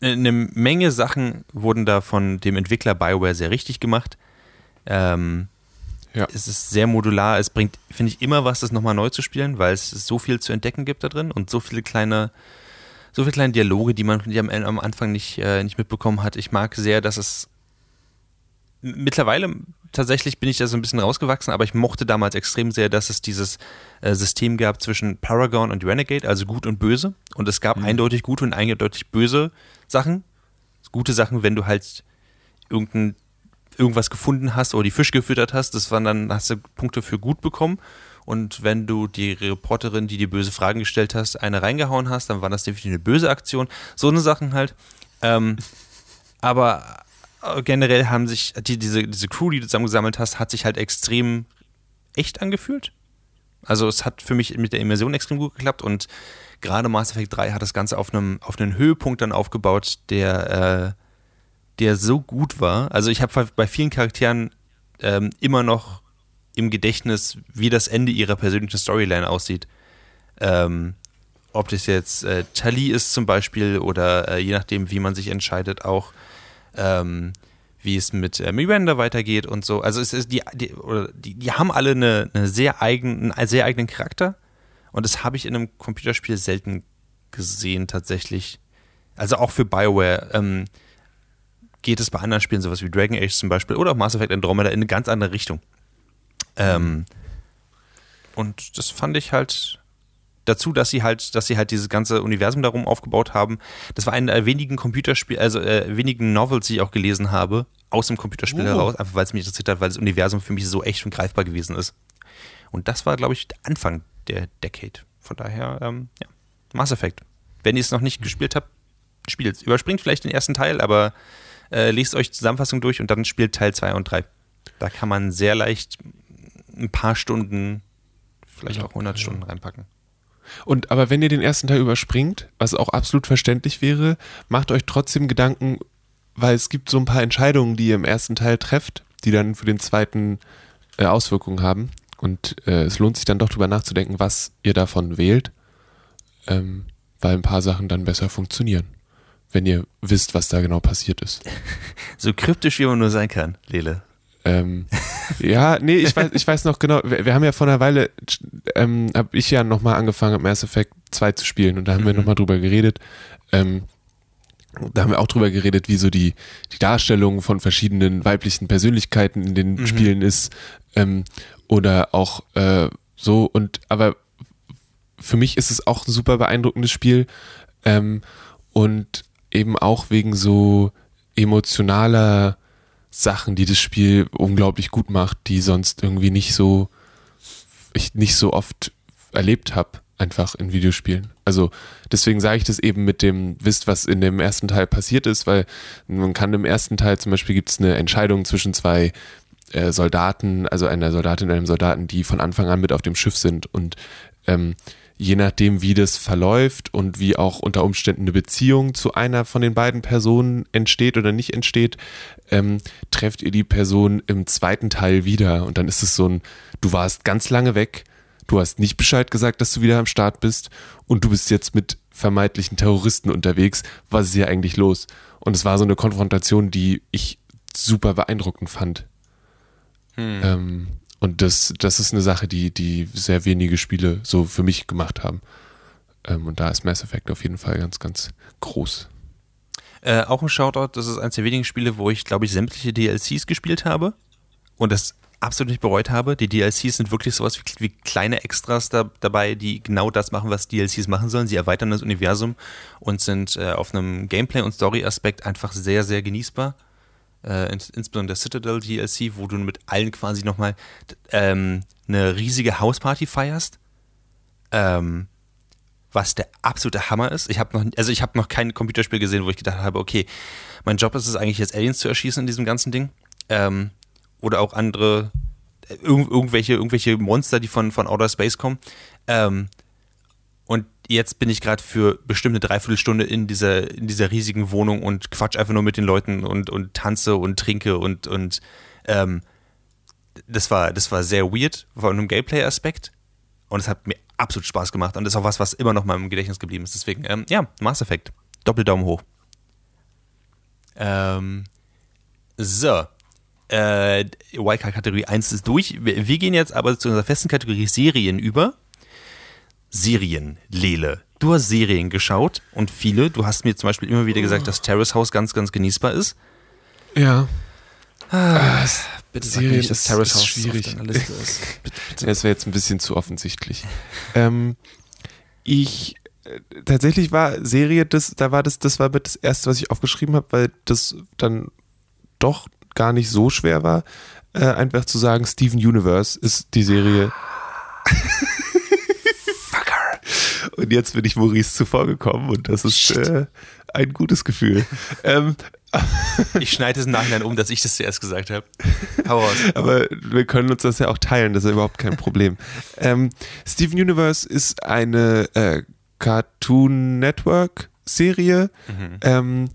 eine Menge Sachen wurden da von dem Entwickler BioWare sehr richtig gemacht. Ähm, Ja. Es ist sehr modular. Es bringt, finde ich, immer was, das nochmal neu zu spielen, weil es so viel zu entdecken gibt da drin und so viele kleine, so viele kleine Dialoge, die man die am, am Anfang nicht, äh, nicht mitbekommen hat. Ich mag sehr, dass es mittlerweile tatsächlich bin ich da so ein bisschen rausgewachsen, aber ich mochte damals extrem sehr, dass es dieses äh, System gab zwischen Paragon und Renegade, also gut und böse. Und es gab eindeutig gute und eindeutig böse Sachen. Gute Sachen, wenn du halt irgendein, irgendwas gefunden hast oder die Fisch gefüttert hast, das waren dann, hast du Punkte für gut bekommen. Und wenn du die Reporterin, die dir böse Fragen gestellt hast, eine reingehauen hast, dann war das definitiv eine böse Aktion. So eine Sachen halt. Ähm, aber generell haben sich, die, diese, diese Crew, die du zusammengesammelt hast, hat sich halt extrem echt angefühlt. Also es hat für mich mit der Immersion extrem gut geklappt und gerade Mass Effect 3 hat das Ganze auf einem, auf einen Höhepunkt dann aufgebaut, der, äh, der so gut war. Also ich habe bei vielen Charakteren ähm, immer noch im Gedächtnis, wie das Ende ihrer persönlichen Storyline aussieht. Ähm, ob das jetzt äh, Tali ist zum Beispiel oder äh, je nachdem, wie man sich entscheidet, auch ähm, wie es mit äh, Miranda weitergeht und so. Also es ist die, die, oder die, die haben alle eine, eine sehr eigenen, einen sehr eigenen Charakter und das habe ich in einem Computerspiel selten gesehen tatsächlich. Also auch für Bioware ähm, geht es bei anderen Spielen, sowas wie Dragon Age zum Beispiel oder auch Mass Effect Andromeda in eine ganz andere Richtung. Ähm, und das fand ich halt dazu, dass sie halt, dass sie halt dieses ganze Universum darum aufgebaut haben. Das war einer der wenigen Computerspiel, also äh, wenigen Novels, die ich auch gelesen habe, aus dem Computerspiel Oh. heraus, einfach weil es mich interessiert hat, weil das Universum für mich so echt und greifbar gewesen ist. Und das war, glaube ich, der Anfang der Decade. Von daher, ähm, ja, Mass Effect. Wenn ihr es noch nicht gespielt habt, spielt es. Überspringt vielleicht den ersten Teil, aber äh, lest euch die Zusammenfassung durch und dann spielt Teil 2 und 3. Da kann man sehr leicht ein paar Stunden, vielleicht auch 100 Ja. Stunden reinpacken. Und aber wenn ihr den ersten Teil überspringt, was auch absolut verständlich wäre, macht euch trotzdem Gedanken, weil es gibt so ein paar Entscheidungen, die ihr im ersten Teil trefft, die dann für den zweiten äh, Auswirkungen haben. Und äh, es lohnt sich dann doch drüber nachzudenken, was ihr davon wählt, ähm, weil ein paar Sachen dann besser funktionieren, wenn ihr wisst, was da genau passiert ist. So kryptisch, wie man nur sein kann, Lele. Ähm, ja, nee, ich weiß, ich weiß noch genau, wir, wir haben ja vor einer Weile, ähm, habe ich ja nochmal angefangen, Mass Effect 2 zu spielen und da haben wir Mhm. nochmal drüber geredet. Ähm, da haben wir auch drüber geredet, wie so die, die Darstellung von verschiedenen weiblichen Persönlichkeiten in den Mhm. Spielen ist. Ähm, oder auch äh, so, und aber für mich ist es auch ein super beeindruckendes Spiel. Ähm, und eben auch wegen so emotionaler Sachen, die das Spiel unglaublich gut macht, die sonst irgendwie nicht so, ich nicht so oft erlebt habe, einfach in Videospielen. Also deswegen sage ich das eben mit dem, wisst, was in dem ersten Teil passiert ist, weil man kann im ersten Teil zum Beispiel gibt es eine Entscheidung zwischen zwei äh, Soldaten, also einer Soldatin und einem Soldaten, die von Anfang an mit auf dem Schiff sind und ähm, je nachdem, wie das verläuft und wie auch unter Umständen eine Beziehung zu einer von den beiden Personen entsteht oder nicht entsteht, ähm, trefft ihr die Person im zweiten Teil wieder. Und dann ist es so ein, du warst ganz lange weg, du hast nicht Bescheid gesagt, dass du wieder am Start bist und du bist jetzt mit vermeintlichen Terroristen unterwegs. Was ist hier eigentlich los? Und es war so eine Konfrontation, die ich super beeindruckend fand. Hm. Ähm, und das, das ist eine Sache, die, die sehr wenige Spiele so für mich gemacht haben. Ähm, und da ist Mass Effect auf jeden Fall ganz, ganz groß. Äh, auch ein Shoutout, das ist eines der wenigen Spiele, wo ich, glaube ich, sämtliche DLCs gespielt habe und das absolut nicht bereut habe. Die DLCs sind wirklich sowas wie, wie kleine Extras da, dabei, die genau das machen, was DLCs machen sollen. Sie erweitern das Universum und sind äh, auf einem Gameplay- und Story-Aspekt einfach sehr, sehr genießbar äh, insbesondere der Citadel DLC, wo du mit allen quasi nochmal ähm, eine riesige Hausparty feierst. Ähm, was der absolute Hammer ist. Ich habe noch, also ich habe noch kein Computerspiel gesehen, wo ich gedacht habe, okay, mein Job ist es eigentlich jetzt Aliens zu erschießen in diesem ganzen Ding. Ähm, oder auch andere, äh, irg irgendwelche, irgendwelche Monster, die von, von Outer Space kommen. Ähm, und jetzt bin ich gerade für bestimmte Dreiviertelstunde in dieser, in dieser riesigen Wohnung und quatsch einfach nur mit den Leuten und, und tanze und trinke und, und ähm, das war, das war sehr weird von einem Gameplay-Aspekt. Und es hat mir absolut Spaß gemacht. Und das ist auch was, was immer noch mal im Gedächtnis geblieben ist. Deswegen, ähm, ja, Mass Effect. Doppeldaumen hoch. Ähm, so. Äh, Wildcard-Kategorie 1 ist durch. Wir, wir gehen jetzt aber zu unserer festen Kategorie Serien über. Serien, Lele. Du hast Serien geschaut und viele. Du hast mir zum Beispiel immer wieder gesagt, dass Terrace House ganz, ganz genießbar ist. Ja. Ah, bitte sag Serien nicht, dass ist- Terrace House schwierig. auf deiner Liste ist. Bitte, bitte. Das wäre jetzt ein bisschen zu offensichtlich. ähm, ich äh, tatsächlich war Serie, das, da war das, das war das erste, was ich aufgeschrieben habe, weil das dann doch gar nicht so schwer war, äh, einfach zu sagen, Steven Universe ist die Serie. Fucker. Und jetzt bin ich Maurice zuvor gekommen und das ist äh, ein gutes Gefühl. ähm, Ich schneide es im Nachhinein um, dass ich das zuerst gesagt habe. Hau raus. Aber wir können uns das ja auch teilen, das ist ja überhaupt kein Problem. ähm, Steven Universe ist eine äh, Cartoon Network Serie. Ähm,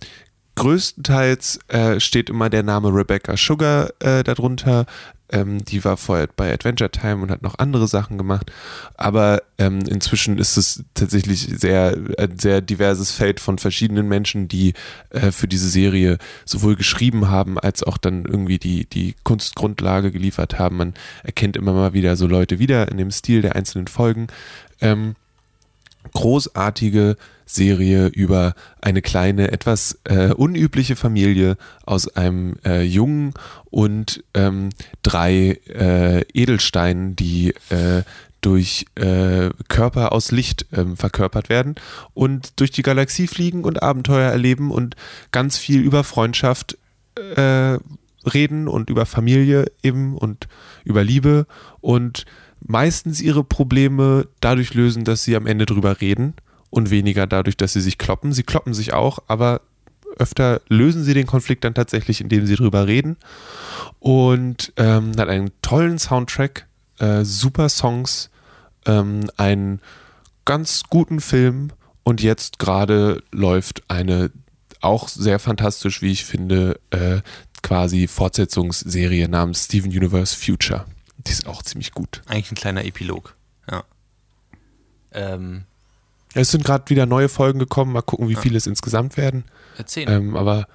größtenteils äh, steht immer der Name Rebecca Sugar äh, darunter. Ähm, die war vorher bei Adventure Time und hat noch andere Sachen gemacht. Aber ähm, inzwischen ist es tatsächlich sehr, ein sehr diverses Feld von verschiedenen Menschen, die äh, für diese Serie sowohl geschrieben haben, als auch dann irgendwie die, die Kunstgrundlage geliefert haben. Man erkennt immer mal wieder so Leute wieder in dem Stil der einzelnen Folgen. Ähm, großartige Serie über eine kleine, etwas äh, unübliche Familie aus einem äh, Jungen und ähm, drei äh, Edelsteinen, die äh, durch äh, Körper aus Licht ähm, verkörpert werden und durch die Galaxie fliegen und Abenteuer erleben und ganz viel über Freundschaft äh, reden und über Familie eben und über Liebe und meistens ihre Probleme dadurch lösen, dass sie am Ende drüber reden und weniger dadurch, dass sie sich kloppen. Sie kloppen sich auch, aber öfter lösen sie den Konflikt dann tatsächlich, indem sie drüber reden. Und ähm, hat einen tollen Soundtrack, äh, super Songs, ähm, einen ganz guten Film und jetzt gerade läuft eine auch sehr fantastisch, wie ich finde, äh, quasi Fortsetzungsserie namens Steven Universe Future. Die ist auch ziemlich gut. Eigentlich ein kleiner Epilog. Ja. Ähm, Es sind gerade wieder neue Folgen gekommen, mal gucken, wie viele es insgesamt werden. erzähl. Ähm, aber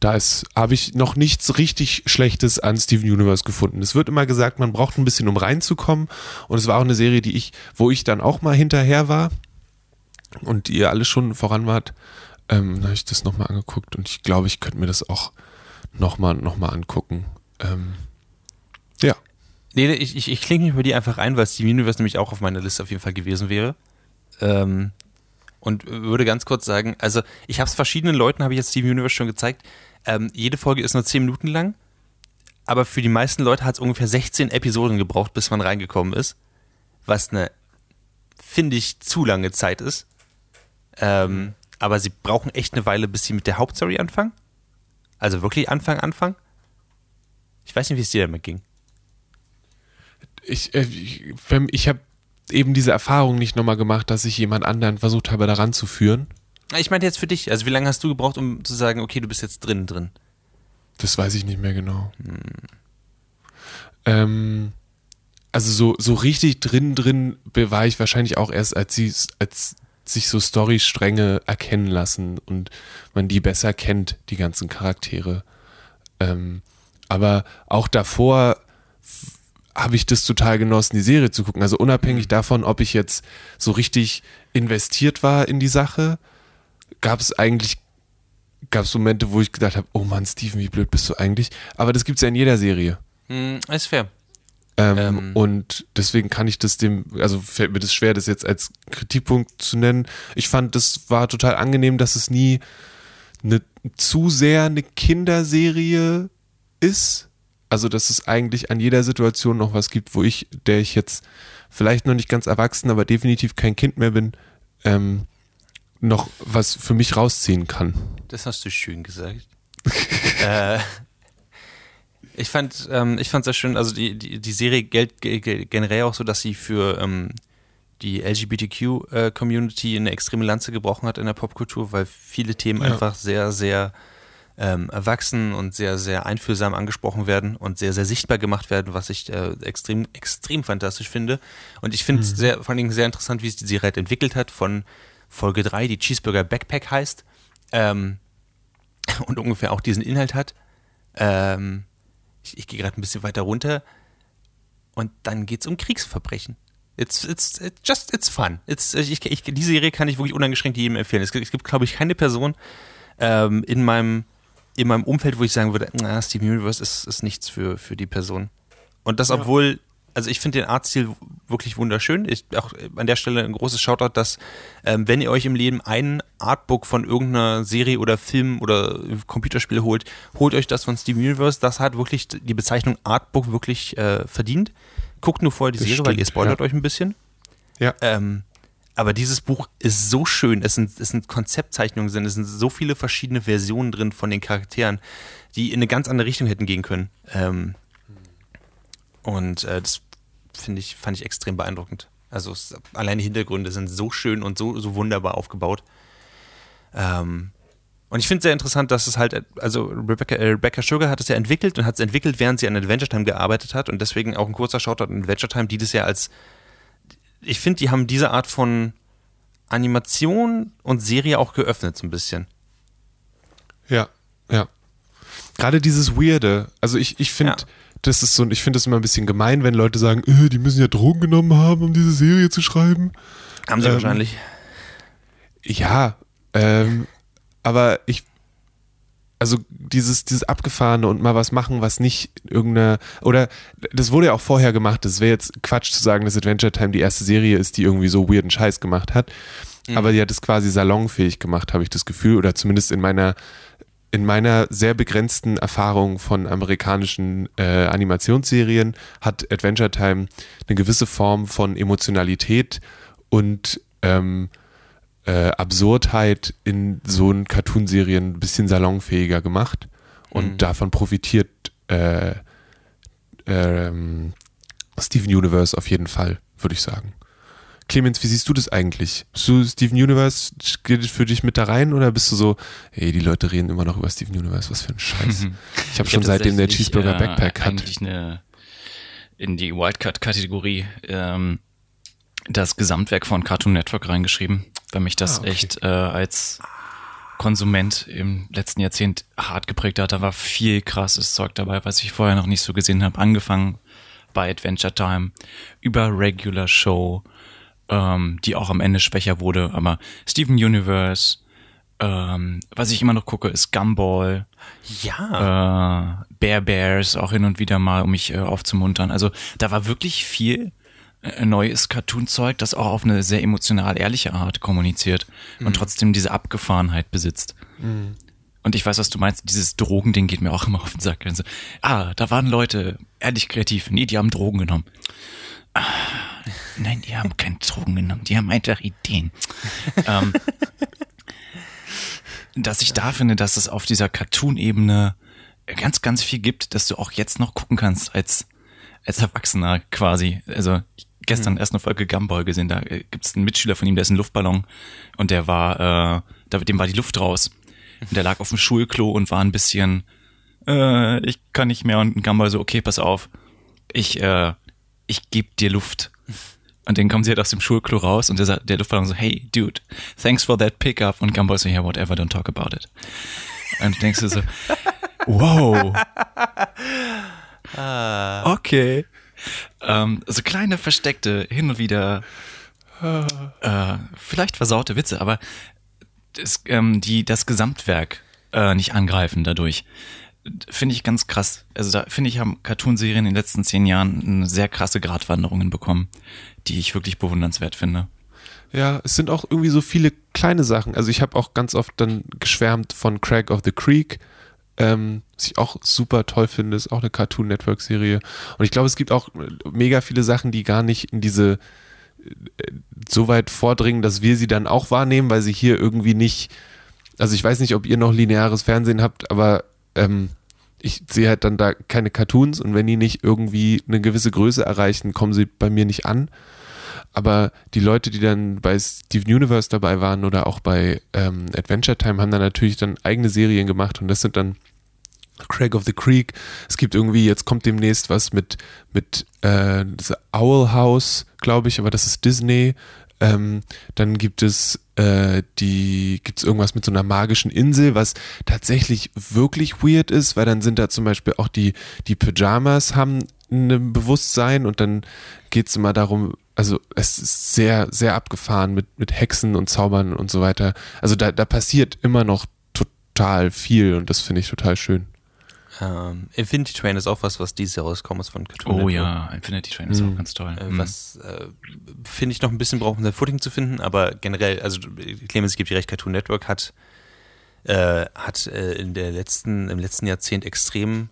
da ist, habe ich noch nichts richtig Schlechtes an Steven Universe gefunden. Es wird immer gesagt, man braucht ein bisschen, um reinzukommen. Und es war auch eine Serie, die ich, wo ich dann auch mal hinterher war und ihr alle schon voran wart. Ähm, da habe ich das nochmal angeguckt und ich glaube, ich könnte mir das auch nochmal noch mal angucken. Ähm, ja. Nee, nee, ich, ich, ich klinge mich bei dir einfach ein, weil Steven Universe nämlich auch auf meiner Liste auf jeden Fall gewesen wäre. Ähm, und würde ganz kurz sagen, also ich habe es verschiedenen Leuten, habe ich jetzt Steven Universe schon gezeigt. Ähm, jede Folge ist nur 10 Minuten lang, aber für die meisten Leute hat es ungefähr 16 Episoden gebraucht, bis man reingekommen ist. Was eine, finde ich, zu lange Zeit ist. Ähm, aber sie brauchen echt eine Weile, bis sie mit der Hauptstory anfangen. Also wirklich Anfang, Anfang. Ich weiß nicht, wie es dir damit ging. Ich, äh, ich, ich habe eben diese Erfahrung nicht nochmal gemacht, dass ich jemand anderen versucht habe, daran zu führen. Ich meinte jetzt für dich, also wie lange hast du gebraucht, um zu sagen, okay, du bist jetzt drin, drin? Das weiß ich nicht mehr genau. Hm. Ähm, also so, so richtig drin, drin war ich wahrscheinlich auch erst, als sie, als sich so Storystränge erkennen lassen und man die besser kennt, die ganzen Charaktere. Ähm, aber auch davor habe ich das total genossen, die Serie zu gucken. Also unabhängig mhm. davon, ob ich jetzt so richtig investiert war in die Sache, gab es eigentlich gab es Momente, wo ich gedacht habe, oh Mann, Steven, wie blöd bist du eigentlich? Aber das gibt es ja in jeder Serie. Mm, ist fair. Ähm, ähm. Und deswegen kann ich das dem, also fällt mir das schwer, das jetzt als Kritikpunkt zu nennen. Ich fand, das war total angenehm, dass es nie eine, zu sehr eine Kinderserie ist. Also, dass es eigentlich an jeder Situation noch was gibt, wo ich, der ich jetzt vielleicht noch nicht ganz erwachsen, aber definitiv kein Kind mehr bin, ähm, noch was für mich rausziehen kann. Das hast du schön gesagt. äh, ich fand, ähm, ich fand sehr schön, also die, die, die Serie gilt generell auch so, dass sie für ähm, die LGBTQ-Community äh, eine extreme Lanze gebrochen hat in der Popkultur, weil viele Themen ja. einfach sehr, sehr ähm, erwachsen und sehr, sehr einfühlsam angesprochen werden und sehr, sehr sichtbar gemacht werden, was ich äh, extrem, extrem fantastisch finde. Und ich finde es mhm. sehr, vor allen Dingen sehr interessant, wie sich die Serie entwickelt hat von Folge 3, die Cheeseburger Backpack heißt ähm, und ungefähr auch diesen Inhalt hat. Ähm, ich, ich gehe gerade ein bisschen weiter runter und dann geht es um Kriegsverbrechen. It's, it's, it's just, it's fun. It's, ich, ich, diese Serie kann ich wirklich uneingeschränkt jedem empfehlen. Es gibt, es gibt glaube ich, keine Person ähm, in, meinem, in meinem Umfeld, wo ich sagen würde, na, Steven Universe ist, ist nichts für, für die Person. Und das, obwohl also ich finde den Artstil wirklich wunderschön. Ich, auch an der Stelle ein großes Shoutout, dass ähm, wenn ihr euch im Leben ein Artbook von irgendeiner Serie oder Film oder Computerspiel holt, holt euch das von Steven Universe. Das hat wirklich die Bezeichnung Artbook wirklich äh, verdient. Guckt nur vorher die das Serie, weil ihr spoilert ja. euch ein bisschen. Ja. Ähm, aber dieses Buch ist so schön. Es sind, es sind Konzeptzeichnungen, drin, es sind so viele verschiedene Versionen drin von den Charakteren, die in eine ganz andere Richtung hätten gehen können. Ähm, und äh, das finde ich, fand ich extrem beeindruckend. Also es, allein die Hintergründe sind so schön und so, so wunderbar aufgebaut. Ähm, und ich finde es sehr interessant, dass es halt, also Rebecca, äh, Rebecca Sugar hat es ja entwickelt und hat es entwickelt, während sie an Adventure Time gearbeitet hat und deswegen auch ein kurzer Shoutout an Adventure Time, die das ja als, ich finde, die haben diese Art von Animation und Serie auch geöffnet so ein bisschen. Ja, ja. Gerade dieses Weirde, also ich, ich finde, ja das ist so, ich finde das immer ein bisschen gemein, wenn Leute sagen, äh, die müssen ja Drogen genommen haben, um diese Serie zu schreiben. Haben sie ähm, wahrscheinlich. Ja, ähm, aber ich, also dieses, dieses Abgefahrene und mal was machen, was nicht irgendeine, oder das wurde ja auch vorher gemacht, das wäre jetzt Quatsch zu sagen, dass Adventure Time die erste Serie ist, die irgendwie so weirden Scheiß gemacht hat. Mhm. Aber die hat es quasi salonfähig gemacht, habe ich das Gefühl, oder zumindest in meiner in meiner sehr begrenzten Erfahrung von amerikanischen äh, Animationsserien hat Adventure Time eine gewisse Form von Emotionalität und ähm, äh, Absurdheit in so einen Cartoonserien ein bisschen salonfähiger gemacht und mhm. davon profitiert äh, ähm, Steven Universe auf jeden Fall, würde ich sagen. Clemens, wie siehst du das eigentlich? Bist du Steven Universe, geht für dich mit da rein oder bist du so, ey, die Leute reden immer noch über Steven Universe, was für ein Scheiß. Ich habe schon hab seitdem der Cheeseburger äh, Backpack hat. Eigentlich eine, in die Wildcard-Kategorie ähm, das Gesamtwerk von Cartoon Network reingeschrieben, weil mich das ah, okay. echt äh, als Konsument im letzten Jahrzehnt hart geprägt hat. Da war viel krasses Zeug dabei, was ich vorher noch nicht so gesehen habe. Angefangen bei Adventure Time, über Regular Show, ähm, die auch am Ende schwächer wurde. Aber Steven Universe, ähm, was ich immer noch gucke, ist Gumball. Ja. Äh, Bear Bears auch hin und wieder mal, um mich äh, aufzumuntern. Also da war wirklich viel neues Cartoon-Zeug, das auch auf eine sehr emotional ehrliche Art kommuniziert mhm. und trotzdem diese Abgefahrenheit besitzt. Mhm. Und ich weiß, was du meinst, dieses Drogending geht mir auch immer auf den Sack. Also, ah, da waren Leute ehrlich kreativ. Nee, die haben Drogen genommen. Ah, nein, die haben keine Drogen genommen, die haben einfach Ideen. ähm, dass ich da finde, dass es auf dieser Cartoon-Ebene ganz, ganz viel gibt, dass du auch jetzt noch gucken kannst als, als Erwachsener quasi. Also gestern erst eine Folge Gumball gesehen. Da äh, gibt es einen Mitschüler von ihm, der ist ein Luftballon und der war, äh, dem war die Luft raus. Und der lag auf dem Schulklo und war ein bisschen, äh, ich kann nicht mehr. Und Gumball so, okay, pass auf, ich, äh, ich geb dir Luft. Und dann kommen sie halt aus dem Schulklo raus und der, der Luftballon so, hey, dude, thanks for that pickup. Und Gumball so, yeah, whatever, don't talk about it. Und du denkst du so, wow. Ah. Okay. Ähm, so kleine versteckte, hin und wieder äh, vielleicht versaute Witze, aber das, ähm, die das Gesamtwerk äh, nicht angreifen dadurch. Finde ich ganz krass. Also da finde ich, haben Cartoonserien in den letzten zehn Jahren eine sehr krasse Gratwanderungen bekommen, die ich wirklich bewundernswert finde. Ja, es sind auch irgendwie so viele kleine Sachen. Also ich habe auch ganz oft dann geschwärmt von Craig of the Creek, ähm, was ich auch super toll finde, ist auch eine Cartoon Network Serie. Und ich glaube, es gibt auch mega viele Sachen, die gar nicht in diese äh, so weit vordringen, dass wir sie dann auch wahrnehmen, weil sie hier irgendwie nicht, also ich weiß nicht, ob ihr noch lineares Fernsehen habt, aber ähm, ich sehe halt dann da keine Cartoons und wenn die nicht irgendwie eine gewisse Größe erreichen, kommen sie bei mir nicht an. Aber die Leute, die dann bei Steven Universe dabei waren oder auch bei ähm, Adventure Time, haben dann natürlich dann eigene Serien gemacht und das sind dann Craig of the Creek. Es gibt irgendwie, jetzt kommt demnächst was mit, mit äh, Owl House, glaube ich, aber das ist Disney. Ähm, dann gibt es äh, die, gibt es irgendwas mit so einer magischen Insel, was tatsächlich wirklich weird ist, weil dann sind da zum Beispiel auch die, die Pyjamas haben ein Bewusstsein und dann geht es immer darum, also es ist sehr, sehr abgefahren mit, mit Hexen und Zaubern und so weiter. Also da, da passiert immer noch total viel und das finde ich total schön. Ähm, Infinity Train ist auch was, was dieses Jahr rauskommt ist von Cartoon Oh ja, Infinity Train ist Mhm. auch ganz toll. Äh, was äh, finde ich noch ein bisschen braucht, um sein Footing zu finden, aber generell, also Clemens gibt dir recht, Cartoon Network hat, äh, hat äh, in der letzten, im letzten Jahrzehnt extrem,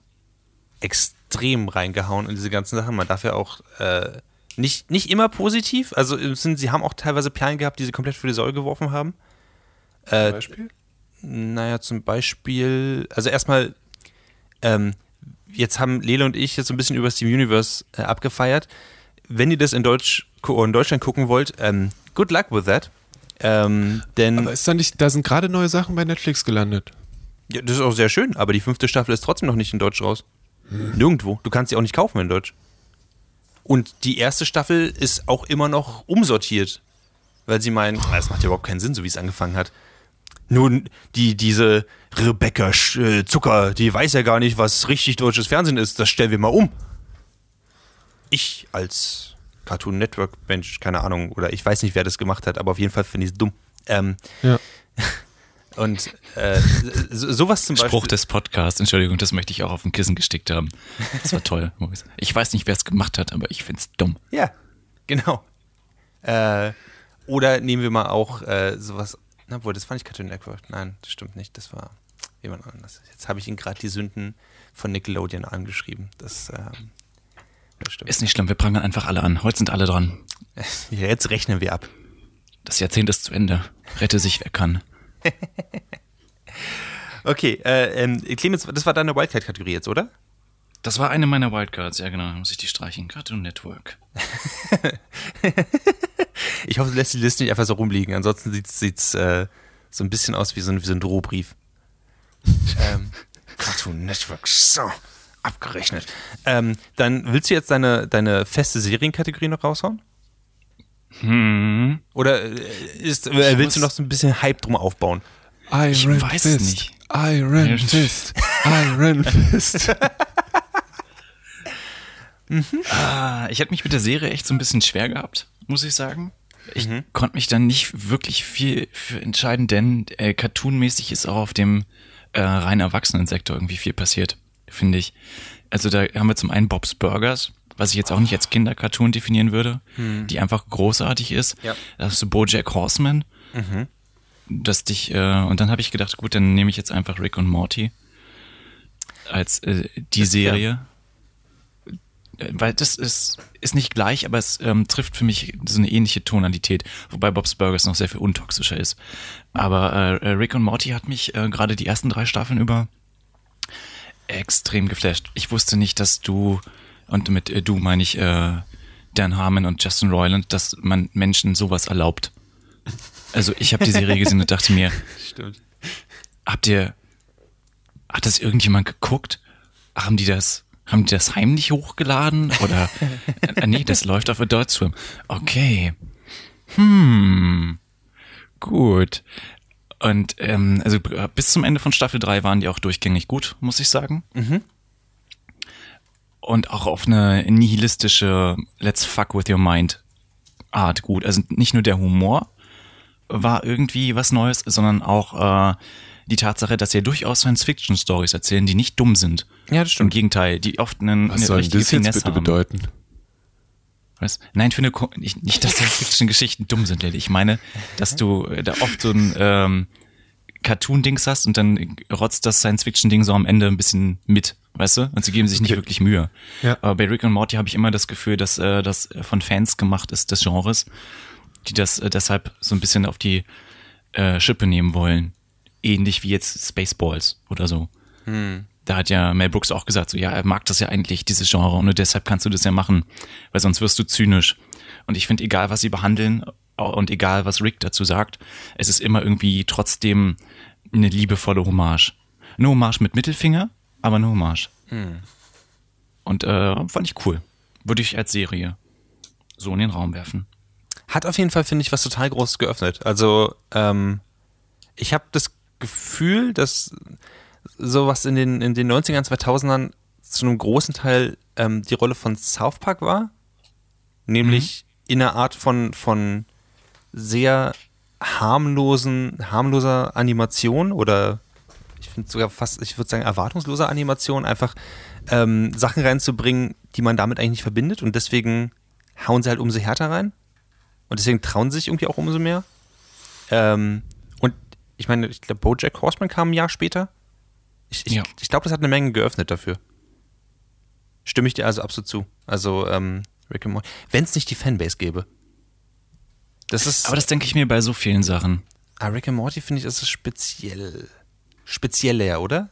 extrem reingehauen in diese ganzen Sachen. Man darf ja auch äh, nicht, nicht immer positiv, also sie haben auch teilweise Perlen gehabt, die sie komplett für die Säule geworfen haben. Äh, Beispiel? naja, zum Beispiel, also erstmal, ähm, jetzt haben Lele und ich jetzt so ein bisschen über Steam Universe äh, abgefeiert. Wenn ihr das in, Deutsch, in Deutschland gucken wollt, ähm, good luck with that. Ähm, denn Aber ist da nicht, da sind gerade neue Sachen bei Netflix gelandet. ja, das ist auch sehr schön, aber die fünfte Staffel ist trotzdem noch nicht in Deutsch raus. Nirgendwo. Du kannst sie auch nicht kaufen in Deutsch. Und die erste Staffel ist auch immer noch umsortiert. Weil sie meinen, "Na, das macht ja überhaupt keinen Sinn, so wie es angefangen hat. Nun, die, diese Rebecca äh, Zucker, die weiß ja gar nicht, was richtig deutsches Fernsehen ist. Das stellen wir mal um. Ich als Cartoon Network Mensch, keine Ahnung, oder ich weiß nicht, wer das gemacht hat, aber auf jeden Fall finde ich es dumm. Ähm, Ja. und äh, so, sowas zum Spruch Beispiel. des Podcasts, Entschuldigung, das möchte ich auch auf dem Kissen gestickt haben. Das war toll. Ich weiß nicht, wer es gemacht hat, aber ich find's dumm. Ja, genau. Äh, oder nehmen wir mal auch äh, sowas. Na, obwohl, das war nicht Cartoon Network. Nein, das stimmt nicht. Das war jemand anderes. Jetzt habe ich ihn gerade die Sünden von Nickelodeon angeschrieben. Das, ähm, das stimmt. Ist nicht schlimm, wir prangern einfach alle an. Heute sind alle dran. Ja, jetzt rechnen wir ab. Das Jahrzehnt ist zu Ende. Rette sich, wer kann. Okay, äh, ähm, Clemens, das war deine Wildcard-Kategorie jetzt, oder? Das war eine meiner Wildcards, ja genau. Muss ich die streichen. Cartoon Network. Ich hoffe, du lässt die Liste nicht einfach so rumliegen. Ansonsten sieht es äh, so ein bisschen aus wie so ein, wie so ein Drohbrief. ähm, Cartoon Network, so, abgerechnet. Ähm, dann willst du jetzt deine, deine feste Serienkategorie noch raushauen? Hm. Oder äh, ist, äh, willst du noch so ein bisschen Hype drum aufbauen? Iron weiß es Fist. nicht. Iron Iron Fist. Iron Fist. Ah, ich hätte mich mit der Serie echt so ein bisschen schwer gehabt, muss ich sagen. Ich konnte mich dann nicht wirklich viel für entscheiden, denn äh, cartoonmäßig ist auch auf dem äh, rein Erwachsenensektor irgendwie viel passiert, finde ich. Also da haben wir zum einen Bob's Burgers, was ich jetzt auch nicht als Kindercartoon definieren würde, die einfach großartig ist. Ja. Da hast du BoJack Horseman, dass dich äh, und dann habe ich gedacht, gut, dann nehme ich jetzt einfach Rick und Morty als äh, die Das ist. Serie Äh, weil das ist, ist nicht gleich, aber es ähm, trifft für mich so eine ähnliche Tonalität, wobei Bob's Burgers noch sehr viel untoxischer ist. Aber äh, äh, Rick und Morty hat mich äh, gerade die ersten drei Staffeln über extrem geflasht. Ich wusste nicht, dass du, und mit äh, du meine ich äh, Dan Harmon und Justin Roiland, dass man Menschen sowas erlaubt. Also ich habe die Serie gesehen und dachte mir, Stimmt. habt ihr, hat das irgendjemand geguckt? Haben die das, haben die das heimlich hochgeladen? Oder, äh, nee, das läuft auf Adult Swim. Okay. Hm. Gut. Und ähm, also bis zum Ende von Staffel 3 waren die auch durchgängig gut, muss ich sagen. Und auch auf eine nihilistische Let's fuck with your mind Art gut. Also nicht nur der Humor war irgendwie was Neues, sondern auch äh, die Tatsache, dass sie durchaus Science-Fiction-Stories erzählen, die nicht dumm sind. Ja, das Im Gegenteil, die oft einen, Was eine soll richtige das jetzt Finesse bitte haben. bedeuten? Was? Nein, für eine Ko nicht, nicht, dass Science-Fiction-Geschichten dumm sind, Lilly. Ich meine, dass du äh, da oft so ein ähm, Cartoon-Dings hast und dann rotzt das Science-Fiction-Ding so am Ende ein bisschen mit, weißt du? Und sie geben sich nicht wirklich Mühe. Ja. Aber bei Rick und Morty habe ich immer das Gefühl, dass äh, das von Fans gemacht ist des Genres, die das äh, deshalb so ein bisschen auf die äh, Schippe nehmen wollen. Ähnlich wie jetzt Spaceballs oder so. Da hat ja Mel Brooks auch gesagt, so ja, er mag das ja eigentlich, dieses Genre, und nur deshalb kannst du das ja machen, weil sonst wirst du zynisch. Und ich finde, egal was sie behandeln und egal was Rick dazu sagt, es ist immer irgendwie trotzdem eine liebevolle Hommage. Eine Hommage mit Mittelfinger, aber eine Hommage. Und äh, fand ich cool. Würde ich als Serie so in den Raum werfen. Hat auf jeden Fall, finde ich, was total Großes geöffnet. Also, ähm, ich habe das Gefühl, dass sowas in den, in den 90ern, 2000ern zu einem großen Teil ähm, die Rolle von South Park war. Nämlich in einer Art von, von sehr harmlosen, harmloser Animation oder finde sogar fast, ich würde sagen, erwartungsloser Animation, einfach ähm, Sachen reinzubringen, die man damit eigentlich nicht verbindet und deswegen hauen sie halt umso härter rein. Und deswegen trauen sie sich irgendwie auch umso mehr. Ähm, und ich meine, ich glaube, Bojack Horseman kam ein Jahr später. Ich, ich, Ja. ich glaube, das hat eine Menge geöffnet dafür. Stimme ich dir also absolut zu. Also, ähm, Rick and Morty. Wenn es nicht die Fanbase gäbe. Das ist. Aber das denke ich mir bei so vielen Sachen. ah, Rick and Morty finde ich, ist es speziell. Spezieller, oder?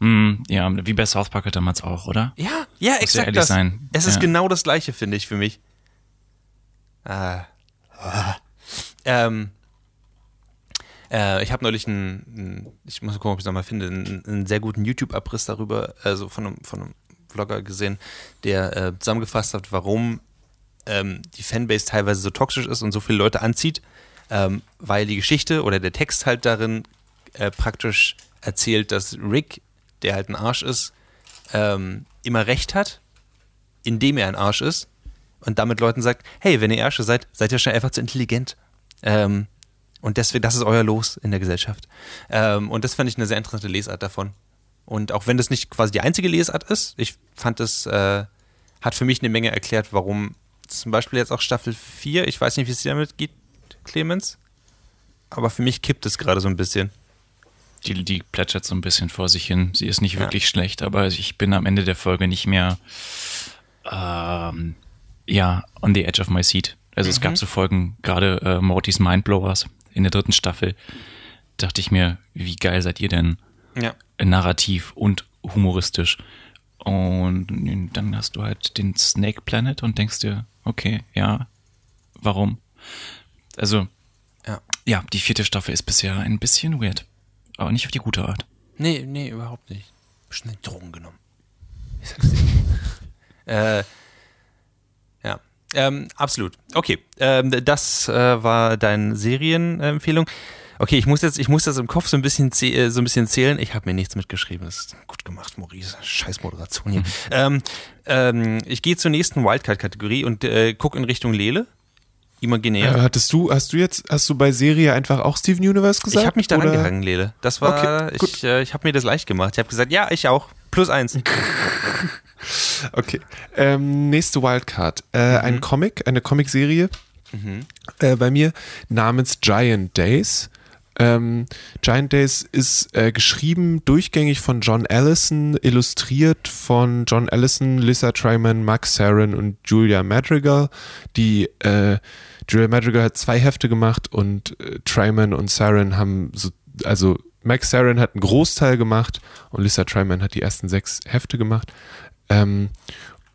Hm, ja, wie bei South Park damals auch, oder? Ja, ja, ja exakt das. sein. Es ist Ja. genau das gleiche, finde ich, für mich. Ah. Ähm. Äh, ich habe neulich einen, einen, ich muss gucken, ob ich es nochmal finde, einen, einen sehr guten YouTube-Abriss darüber, also von einem, von einem Vlogger gesehen, der äh, zusammengefasst hat, warum ähm, die Fanbase teilweise so toxisch ist und so viele Leute anzieht, ähm, weil die Geschichte oder der Text halt darin äh, praktisch erzählt, dass Rick, der halt ein Arsch ist, ähm, immer recht hat, indem er ein Arsch ist und damit Leuten sagt, hey, wenn ihr Ärsche seid, seid ihr schon einfach zu intelligent. Ähm, und deswegen, das ist euer Los in der Gesellschaft. Ähm, und das fand ich eine sehr interessante Lesart davon. Und auch wenn das nicht quasi die einzige Lesart ist, ich fand es, äh, hat für mich eine Menge erklärt, warum zum Beispiel jetzt auch Staffel 4, ich weiß nicht, wie es dir damit geht, Clemens, aber für mich kippt es gerade so ein bisschen. Die, die plätschert so ein bisschen vor sich hin. Sie ist nicht Ja. wirklich schlecht, aber ich bin am Ende der Folge nicht mehr ähm, ja, on the edge of my seat. Also es gab so Folgen, gerade äh, Mortys Mindblowers in der dritten Staffel, dachte ich mir, wie geil seid ihr denn? Ja. narrativ und humoristisch. Und dann hast du halt den Snake Planet und denkst dir, okay, ja, warum? Also, Ja. ja, die vierte Staffel ist bisher ein bisschen weird. Aber nicht auf die gute Art. Nee, nee, überhaupt nicht. Schnell Drogen genommen. Ich sag's dir. äh, ja, ähm, absolut. Okay, ähm, das äh, war deine Serienempfehlung. Okay, ich muss jetzt, ich muss das im Kopf so ein bisschen, zäh- äh, so ein bisschen zählen. Ich habe mir nichts mitgeschrieben. Das ist gut gemacht, Maurice. Scheiß Moderation hier. ähm, ähm, ich gehe zur nächsten Wildcard-Kategorie und äh, guck in Richtung Lele. Imaginär. Äh, hattest du, hast du jetzt, hast du bei Serie einfach auch Steven Universe gesagt? Ich habe mich da oder? rangehangen, Lele. Das war, Okay, ich, äh, ich habe mir das leicht gemacht. Ich habe gesagt, ja, ich auch. Plus eins. Okay. Ähm, nächste Wildcard. Äh, Mhm. Ein Comic, eine Comicserie äh, bei mir namens Giant Days. Ähm, Giant Days ist äh, geschrieben durchgängig von John Allison, illustriert von John Allison, Lisa Tryman, Max Sarin und Julia Madrigal. Die äh, Julia Madrigal hat zwei Hefte gemacht und äh, Tryman und Sarin haben so, also Max Sarin hat einen Großteil gemacht und Lisa Tryman hat die ersten sechs Hefte gemacht. Ähm,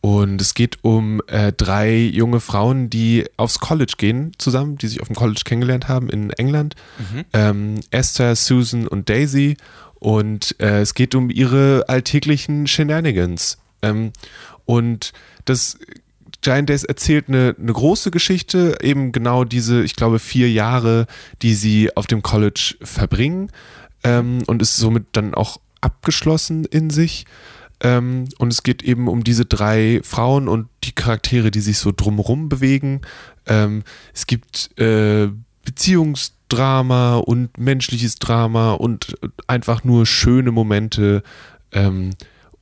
Und es geht um äh, drei junge Frauen, die aufs College gehen zusammen, die sich auf dem College kennengelernt haben in England. Mhm. Ähm, Esther, Susan und Daisy. Und äh, es geht um ihre alltäglichen Shenanigans. Ähm, und das Giant Days erzählt eine, eine große Geschichte, eben genau diese, ich glaube, vier Jahre, die sie auf dem College verbringen. Ähm, und ist somit dann auch abgeschlossen in sich. Ähm, und es geht eben um diese drei Frauen und die Charaktere, die sich so drumherum bewegen. Ähm, es gibt äh, Beziehungsdrama und menschliches Drama und einfach nur schöne Momente. Ähm,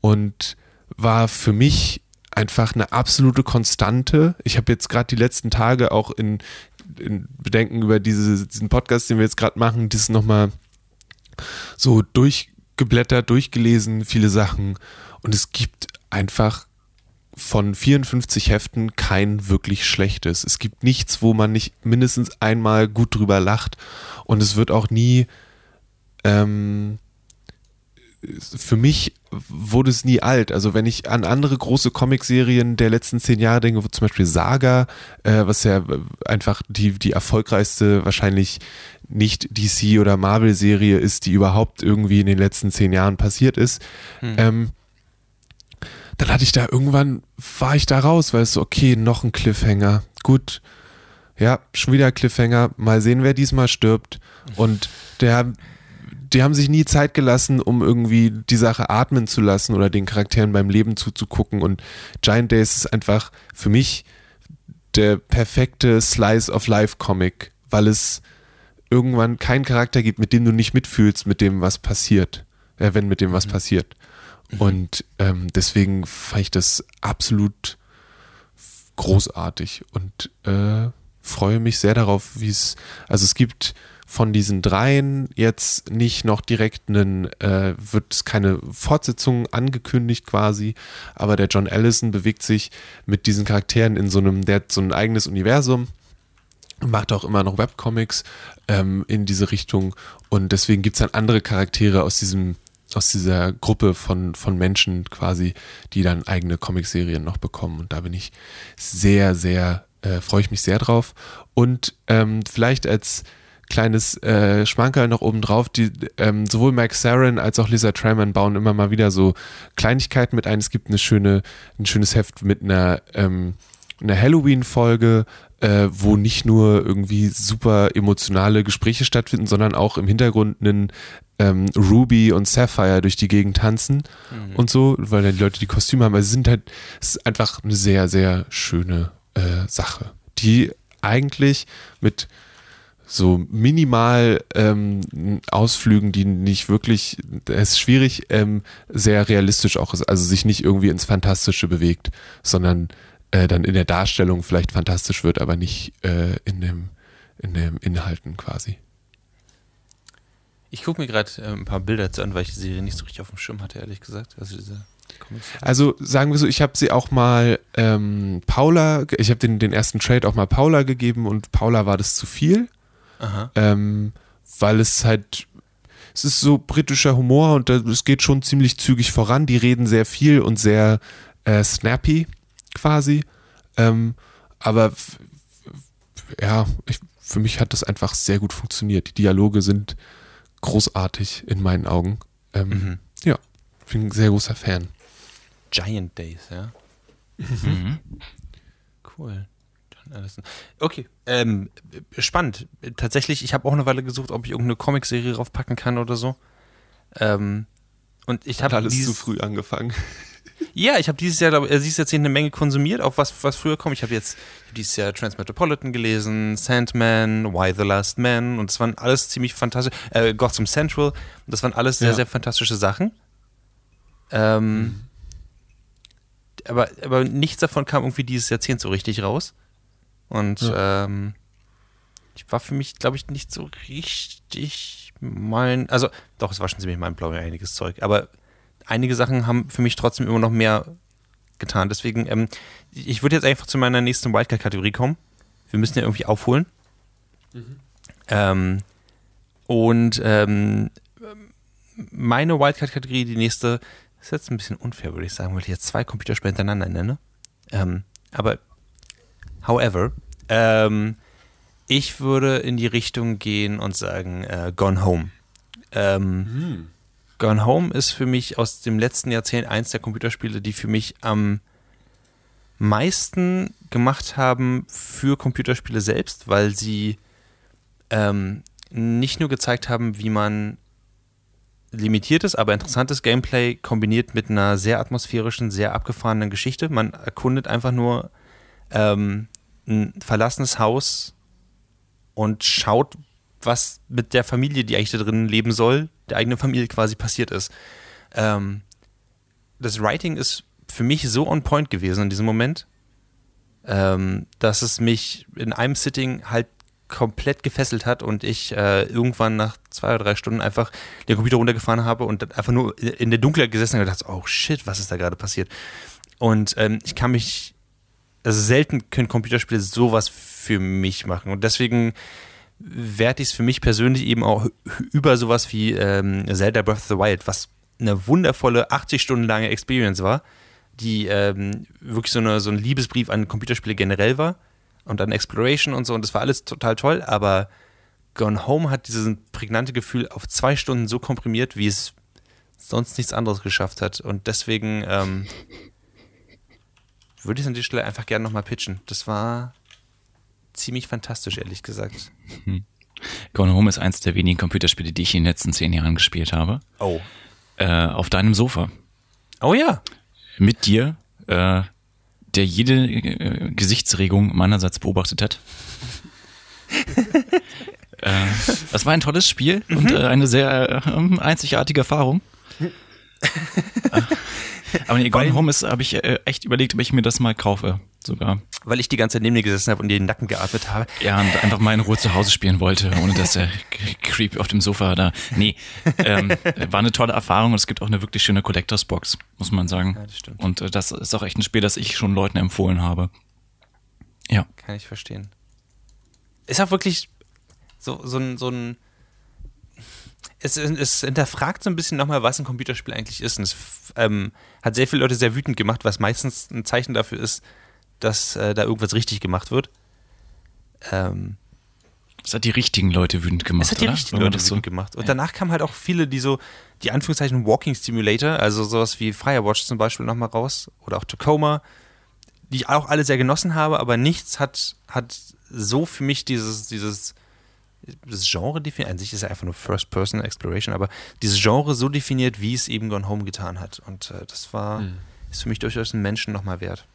und war für mich einfach eine absolute Konstante. Ich habe jetzt gerade die letzten Tage auch in, in Bedenken über diese, diesen Podcast, den wir jetzt gerade machen, dieses nochmal so durchgeblättert, durchgelesen, viele Sachen und es gibt einfach von 54 Heften kein wirklich schlechtes. Es gibt nichts, wo man nicht mindestens einmal gut drüber lacht. Und es wird auch nie, ähm, für mich wurde es nie alt. Also wenn ich an andere große Comicserien der letzten zehn Jahre denke, wo zum Beispiel Saga, äh, was ja einfach die, die erfolgreichste wahrscheinlich nicht DC oder Marvel-Serie ist, die überhaupt irgendwie in den letzten zehn Jahren passiert ist, hm. ähm, dann hatte ich da irgendwann, war ich da raus, weil es so, okay, noch ein Cliffhanger. Gut, ja, schon wieder Cliffhanger. Mal sehen, wer diesmal stirbt. Und der, die haben sich nie Zeit gelassen, um irgendwie die Sache atmen zu lassen oder den Charakteren beim Leben zuzugucken. Und Giant Days ist einfach für mich der perfekte Slice of Life Comic, weil es irgendwann keinen Charakter gibt, mit dem du nicht mitfühlst, mit dem was passiert. Äh, wenn mit dem was mhm. passiert. Mhm. Und ähm, deswegen fand ich das absolut großartig und äh, freue mich sehr darauf, wie es, also es gibt von diesen dreien jetzt nicht noch direkt einen, äh, wird keine Fortsetzung angekündigt quasi, aber der John Allison bewegt sich mit diesen Charakteren in so einem, der hat so ein eigenes Universum, macht auch immer noch Webcomics ähm, in diese Richtung und deswegen gibt es dann andere Charaktere aus diesem aus dieser Gruppe von, von Menschen quasi, die dann eigene Comicserien noch bekommen. Und da bin ich sehr, sehr, äh, freue ich mich sehr drauf. Und ähm, vielleicht als kleines äh, Schmankerl noch oben drauf, die ähm, sowohl Max Sarin als auch Lisa Traman bauen immer mal wieder so Kleinigkeiten mit ein. Es gibt eine schöne, ein schönes Heft mit einer, ähm, einer Halloween-Folge, äh, wo nicht nur irgendwie super emotionale Gespräche stattfinden, sondern auch im Hintergrund einen ähm, Ruby und Sapphire durch die Gegend tanzen mhm. und so, weil dann die Leute die Kostüme haben. Also sind halt, es ist einfach eine sehr, sehr schöne äh, Sache, die eigentlich mit so minimal ähm, Ausflügen, die nicht wirklich, es ist schwierig, ähm, sehr realistisch auch ist, also sich nicht irgendwie ins Fantastische bewegt, sondern äh, dann in der Darstellung vielleicht fantastisch wird, aber nicht äh, in dem in dem Inhalten quasi. Ich gucke mir gerade äh, ein paar Bilder an, weil ich die Serie nicht so richtig auf dem Schirm hatte, ehrlich gesagt. Also diese also sagen wir so, ich habe sie auch mal ähm, Paula, ich habe den, den ersten Trade auch mal Paula gegeben und Paula war das zu viel, ähm, weil es halt, es ist so britischer Humor und es geht schon ziemlich zügig voran. Die reden sehr viel und sehr äh, snappy quasi, ähm, aber ja, ich, für mich hat das einfach sehr gut funktioniert. Die Dialoge sind großartig in meinen Augen. Ähm, mhm. Ja, bin ein sehr großer Fan. Giant Days, ja. Mhm. Cool. Okay, ähm, spannend. Tatsächlich, ich habe auch eine Weile gesucht, ob ich irgendeine Comicserie draufpacken kann oder so. Ähm, und ich habe alles zu früh angefangen. Ja, ich habe dieses Jahr, glaub, äh, dieses Jahrzehnt eine Menge konsumiert, auch was, was früher kommt. Ich habe jetzt dieses Jahr Transmetropolitan gelesen, Sandman, Why the Last Man und das waren alles ziemlich fantastisch. Äh, Gotham Central, das waren alles sehr, ja. sehr fantastische Sachen. Ähm, mhm. aber, aber nichts davon kam irgendwie dieses Jahrzehnt so richtig raus. Und ja. ähm, ich war für mich, glaube ich, nicht so richtig mein. Also, doch, es war schon ziemlich mein Blau einiges Zeug. Aber einige Sachen haben für mich trotzdem immer noch mehr getan. Deswegen, ähm, ich würde jetzt einfach zu meiner nächsten Wildcard-Kategorie kommen. Wir müssen ja irgendwie aufholen. Mhm. Ähm, und ähm, meine Wildcard-Kategorie, die nächste, ist jetzt ein bisschen unfair, würde ich sagen, weil ich jetzt zwei Computerspiele hintereinander nenne. Ähm, aber, however, ähm, ich würde in die Richtung gehen und sagen, äh, Gone Home. Ähm, hm. Gone Home ist für mich aus dem letzten Jahrzehnt eins der Computerspiele, die für mich am meisten gemacht haben für Computerspiele selbst, weil sie ähm, nicht nur gezeigt haben, wie man limitiertes, aber interessantes Gameplay kombiniert mit einer sehr atmosphärischen, sehr abgefahrenen Geschichte. Man erkundet einfach nur ähm, ein verlassenes Haus und schaut, was mit der Familie, die eigentlich da drin leben soll, der eigenen Familie quasi passiert ist. Ähm, das Writing ist für mich so on point gewesen in diesem Moment, ähm, dass es mich in einem Sitting halt komplett gefesselt hat und ich äh, irgendwann nach zwei oder drei Stunden einfach den Computer runtergefahren habe und einfach nur in der Dunkelheit gesessen und gedacht, oh shit, was ist da gerade passiert? Und ähm, ich kann mich, also selten können Computerspiele sowas für mich machen und deswegen werte ich es für mich persönlich eben auch über sowas wie ähm, Zelda Breath of the Wild, was eine wundervolle 80 Stunden lange Experience war, die ähm, wirklich so, eine, so ein Liebesbrief an Computerspiele generell war und dann Exploration und so und das war alles total toll, aber Gone Home hat dieses prägnante Gefühl auf zwei Stunden so komprimiert, wie es sonst nichts anderes geschafft hat und deswegen ähm, würde ich es an dieser Stelle einfach gerne nochmal pitchen. Das war ziemlich fantastisch, ehrlich gesagt. Hm. Gone Home ist eins der wenigen Computerspiele, die ich in den letzten zehn Jahren gespielt habe. Oh. Äh, auf deinem Sofa. Oh ja. Mit dir, äh, der jede äh, Gesichtsregung meinerseits beobachtet hat. äh, das war ein tolles Spiel mhm. und äh, eine sehr äh, einzigartige Erfahrung. Aber nee, Gone Home ist, habe ich äh, echt überlegt, ob ich mir das mal kaufe, sogar. Weil ich die ganze Zeit neben dir gesessen habe und dir den Nacken geatmet habe. Ja, und einfach mal in Ruhe zu Hause spielen wollte, ohne dass der Creep auf dem Sofa da. Nee, ähm, war eine tolle Erfahrung und es gibt auch eine wirklich schöne Collectors Box, muss man sagen. Ja, das stimmt. Und äh, das ist auch echt ein Spiel, das ich schon Leuten empfohlen habe. Ja. Kann ich verstehen. Ist auch wirklich so, so ein, so ein es, es hinterfragt so ein bisschen nochmal, was ein Computerspiel eigentlich ist. Und es ähm, hat sehr viele Leute sehr wütend gemacht, was meistens ein Zeichen dafür ist, dass äh, da irgendwas richtig gemacht wird. Ähm, das hat die richtigen Leute wütend gemacht. Das hat die oder? richtigen Leute wütend gemacht. Und ja. danach kamen halt auch viele, die so, die Anführungszeichen Walking Simulator, also sowas wie Firewatch zum Beispiel nochmal raus oder auch Tacoma, die ich auch alle sehr genossen habe, aber nichts hat, hat so für mich dieses, dieses das Genre definiert, an sich ist ja einfach nur First-Person Exploration, aber dieses Genre so definiert, wie es eben Gone Home getan hat. Und äh, das war, mhm. ist für mich durchaus einen Menschen nochmal wert.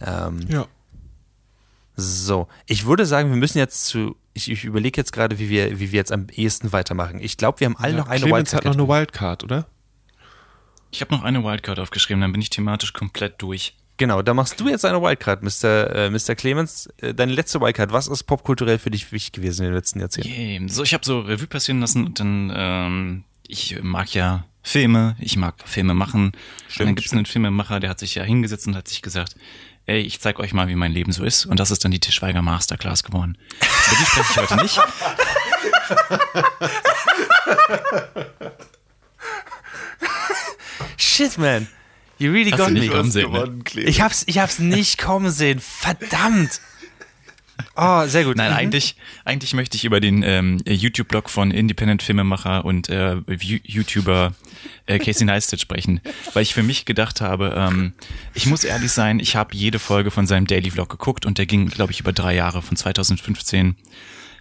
Ähm, ja. So, ich würde sagen, wir müssen jetzt zu, ich, ich überlege jetzt gerade, wie wir, wie wir jetzt am ehesten weitermachen. Ich glaube, wir haben alle ja, noch eine Clemens Wildcard. hat noch eine Wildcard, oder? Ich habe noch eine Wildcard aufgeschrieben, dann bin ich thematisch komplett durch. Genau, da machst du jetzt eine Wildcard, Mr. Äh, Mr. Clemens. Äh, deine letzte Wildcard, was ist popkulturell für dich wichtig gewesen in den letzten Jahrzehnten? Yeah. So, ich habe so Revue passieren lassen und dann, ähm, ich mag ja Filme, ich mag Filme machen. Stimmt, dann gibt es einen Filmemacher, der hat sich ja hingesetzt und hat sich gesagt, ey, ich zeig euch mal, wie mein Leben so ist. Und das ist dann die Tischweiger Masterclass geworden. Über die spreche ich heute nicht. Shit, man. You really Hast got me. Ne? ich, hab's, ich hab's nicht kommen sehen. Verdammt. Oh, sehr gut. Nein, mhm. eigentlich, eigentlich möchte ich über den ähm, YouTube-Blog von Independent-Filmemacher und äh, YouTuber äh, Casey Neistat sprechen, weil ich für mich gedacht habe, ähm, ich muss ehrlich sein, ich habe jede Folge von seinem Daily Vlog geguckt und der ging, glaube ich, über drei Jahre, von 2015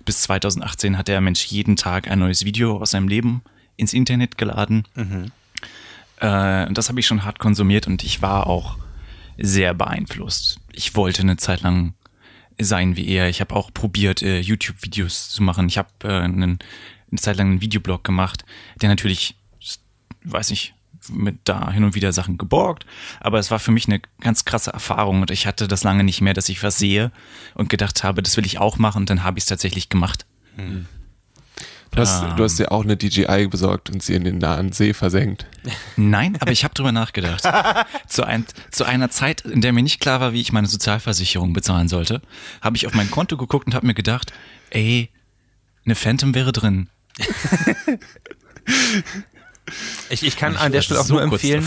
bis 2018 hat der Mensch jeden Tag ein neues Video aus seinem Leben ins Internet geladen. Mhm. Äh, und das habe ich schon hart konsumiert und ich war auch sehr beeinflusst. Ich wollte eine Zeit lang sein wie er. Ich habe auch probiert, äh, YouTube-Videos zu machen. Ich habe äh, eine Zeit lang einen Videoblog gemacht, der natürlich, weiß ich, mit da hin und wieder Sachen geborgt, aber es war für mich eine ganz krasse Erfahrung und ich hatte das lange nicht mehr, dass ich was sehe und gedacht habe, das will ich auch machen und dann habe ich es tatsächlich gemacht. Mhm. Du hast, ähm, du hast dir auch eine DJI besorgt und sie in den nahen See versenkt. Nein, aber ich habe drüber nachgedacht. zu, ein, zu einer Zeit, in der mir nicht klar war, wie ich meine Sozialversicherung bezahlen sollte, habe ich auf mein Konto geguckt und habe mir gedacht, ey, eine Phantom wäre drin. Ich, ich kann an der Stelle auch so nur empfehlen,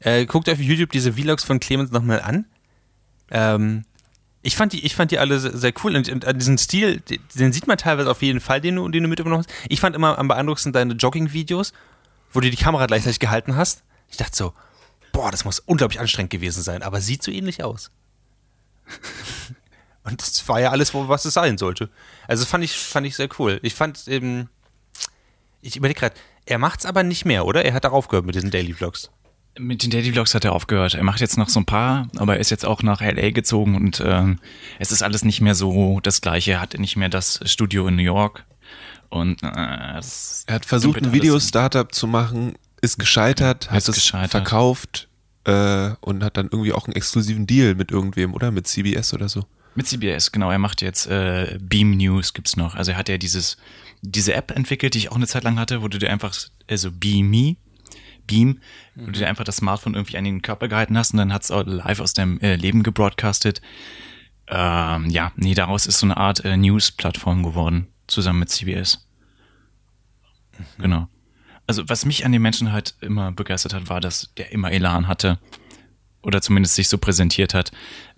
äh, guckt auf YouTube diese Vlogs von Clemens nochmal an. Ähm, ich fand die, ich fand die alle sehr, sehr cool und, und, diesen Stil, den sieht man teilweise auf jeden Fall, den du, den du mitgenommen hast. Ich fand immer am beeindruckendsten deine Jogging-Videos, wo du die Kamera gleichzeitig gehalten hast. Ich dachte so, boah, das muss unglaublich anstrengend gewesen sein, aber sieht so ähnlich aus. und das war ja alles, was es sein sollte. Also fand ich, fand ich sehr cool. Ich fand eben, ich überlege gerade, er macht es aber nicht mehr, oder? Er hat darauf gehört mit diesen Daily Vlogs. Mit den Daily Vlogs hat er aufgehört. Er macht jetzt noch so ein paar, aber er ist jetzt auch nach LA gezogen und ähm, es ist alles nicht mehr so das Gleiche. Er hat nicht mehr das Studio in New York. Und äh, er hat versucht, ein Video-Startup zu machen, ist gescheitert, hat es gescheitert. verkauft äh, und hat dann irgendwie auch einen exklusiven Deal mit irgendwem, oder? Mit CBS oder so. Mit CBS, genau. Er macht jetzt äh, Beam News gibt's noch. Also er hat ja dieses diese App entwickelt, die ich auch eine Zeit lang hatte, wo du dir einfach also Beam Me Beam, mhm. wo du dir einfach das Smartphone irgendwie an den Körper gehalten hast und dann hat's auch live aus deinem äh, Leben gebroadcastet. Ähm, ja, nee, daraus ist so eine Art äh, News-Plattform geworden, zusammen mit CBS. Mhm. Genau. Also was mich an den Menschen halt immer begeistert hat, war, dass der immer Elan hatte oder zumindest sich so präsentiert hat.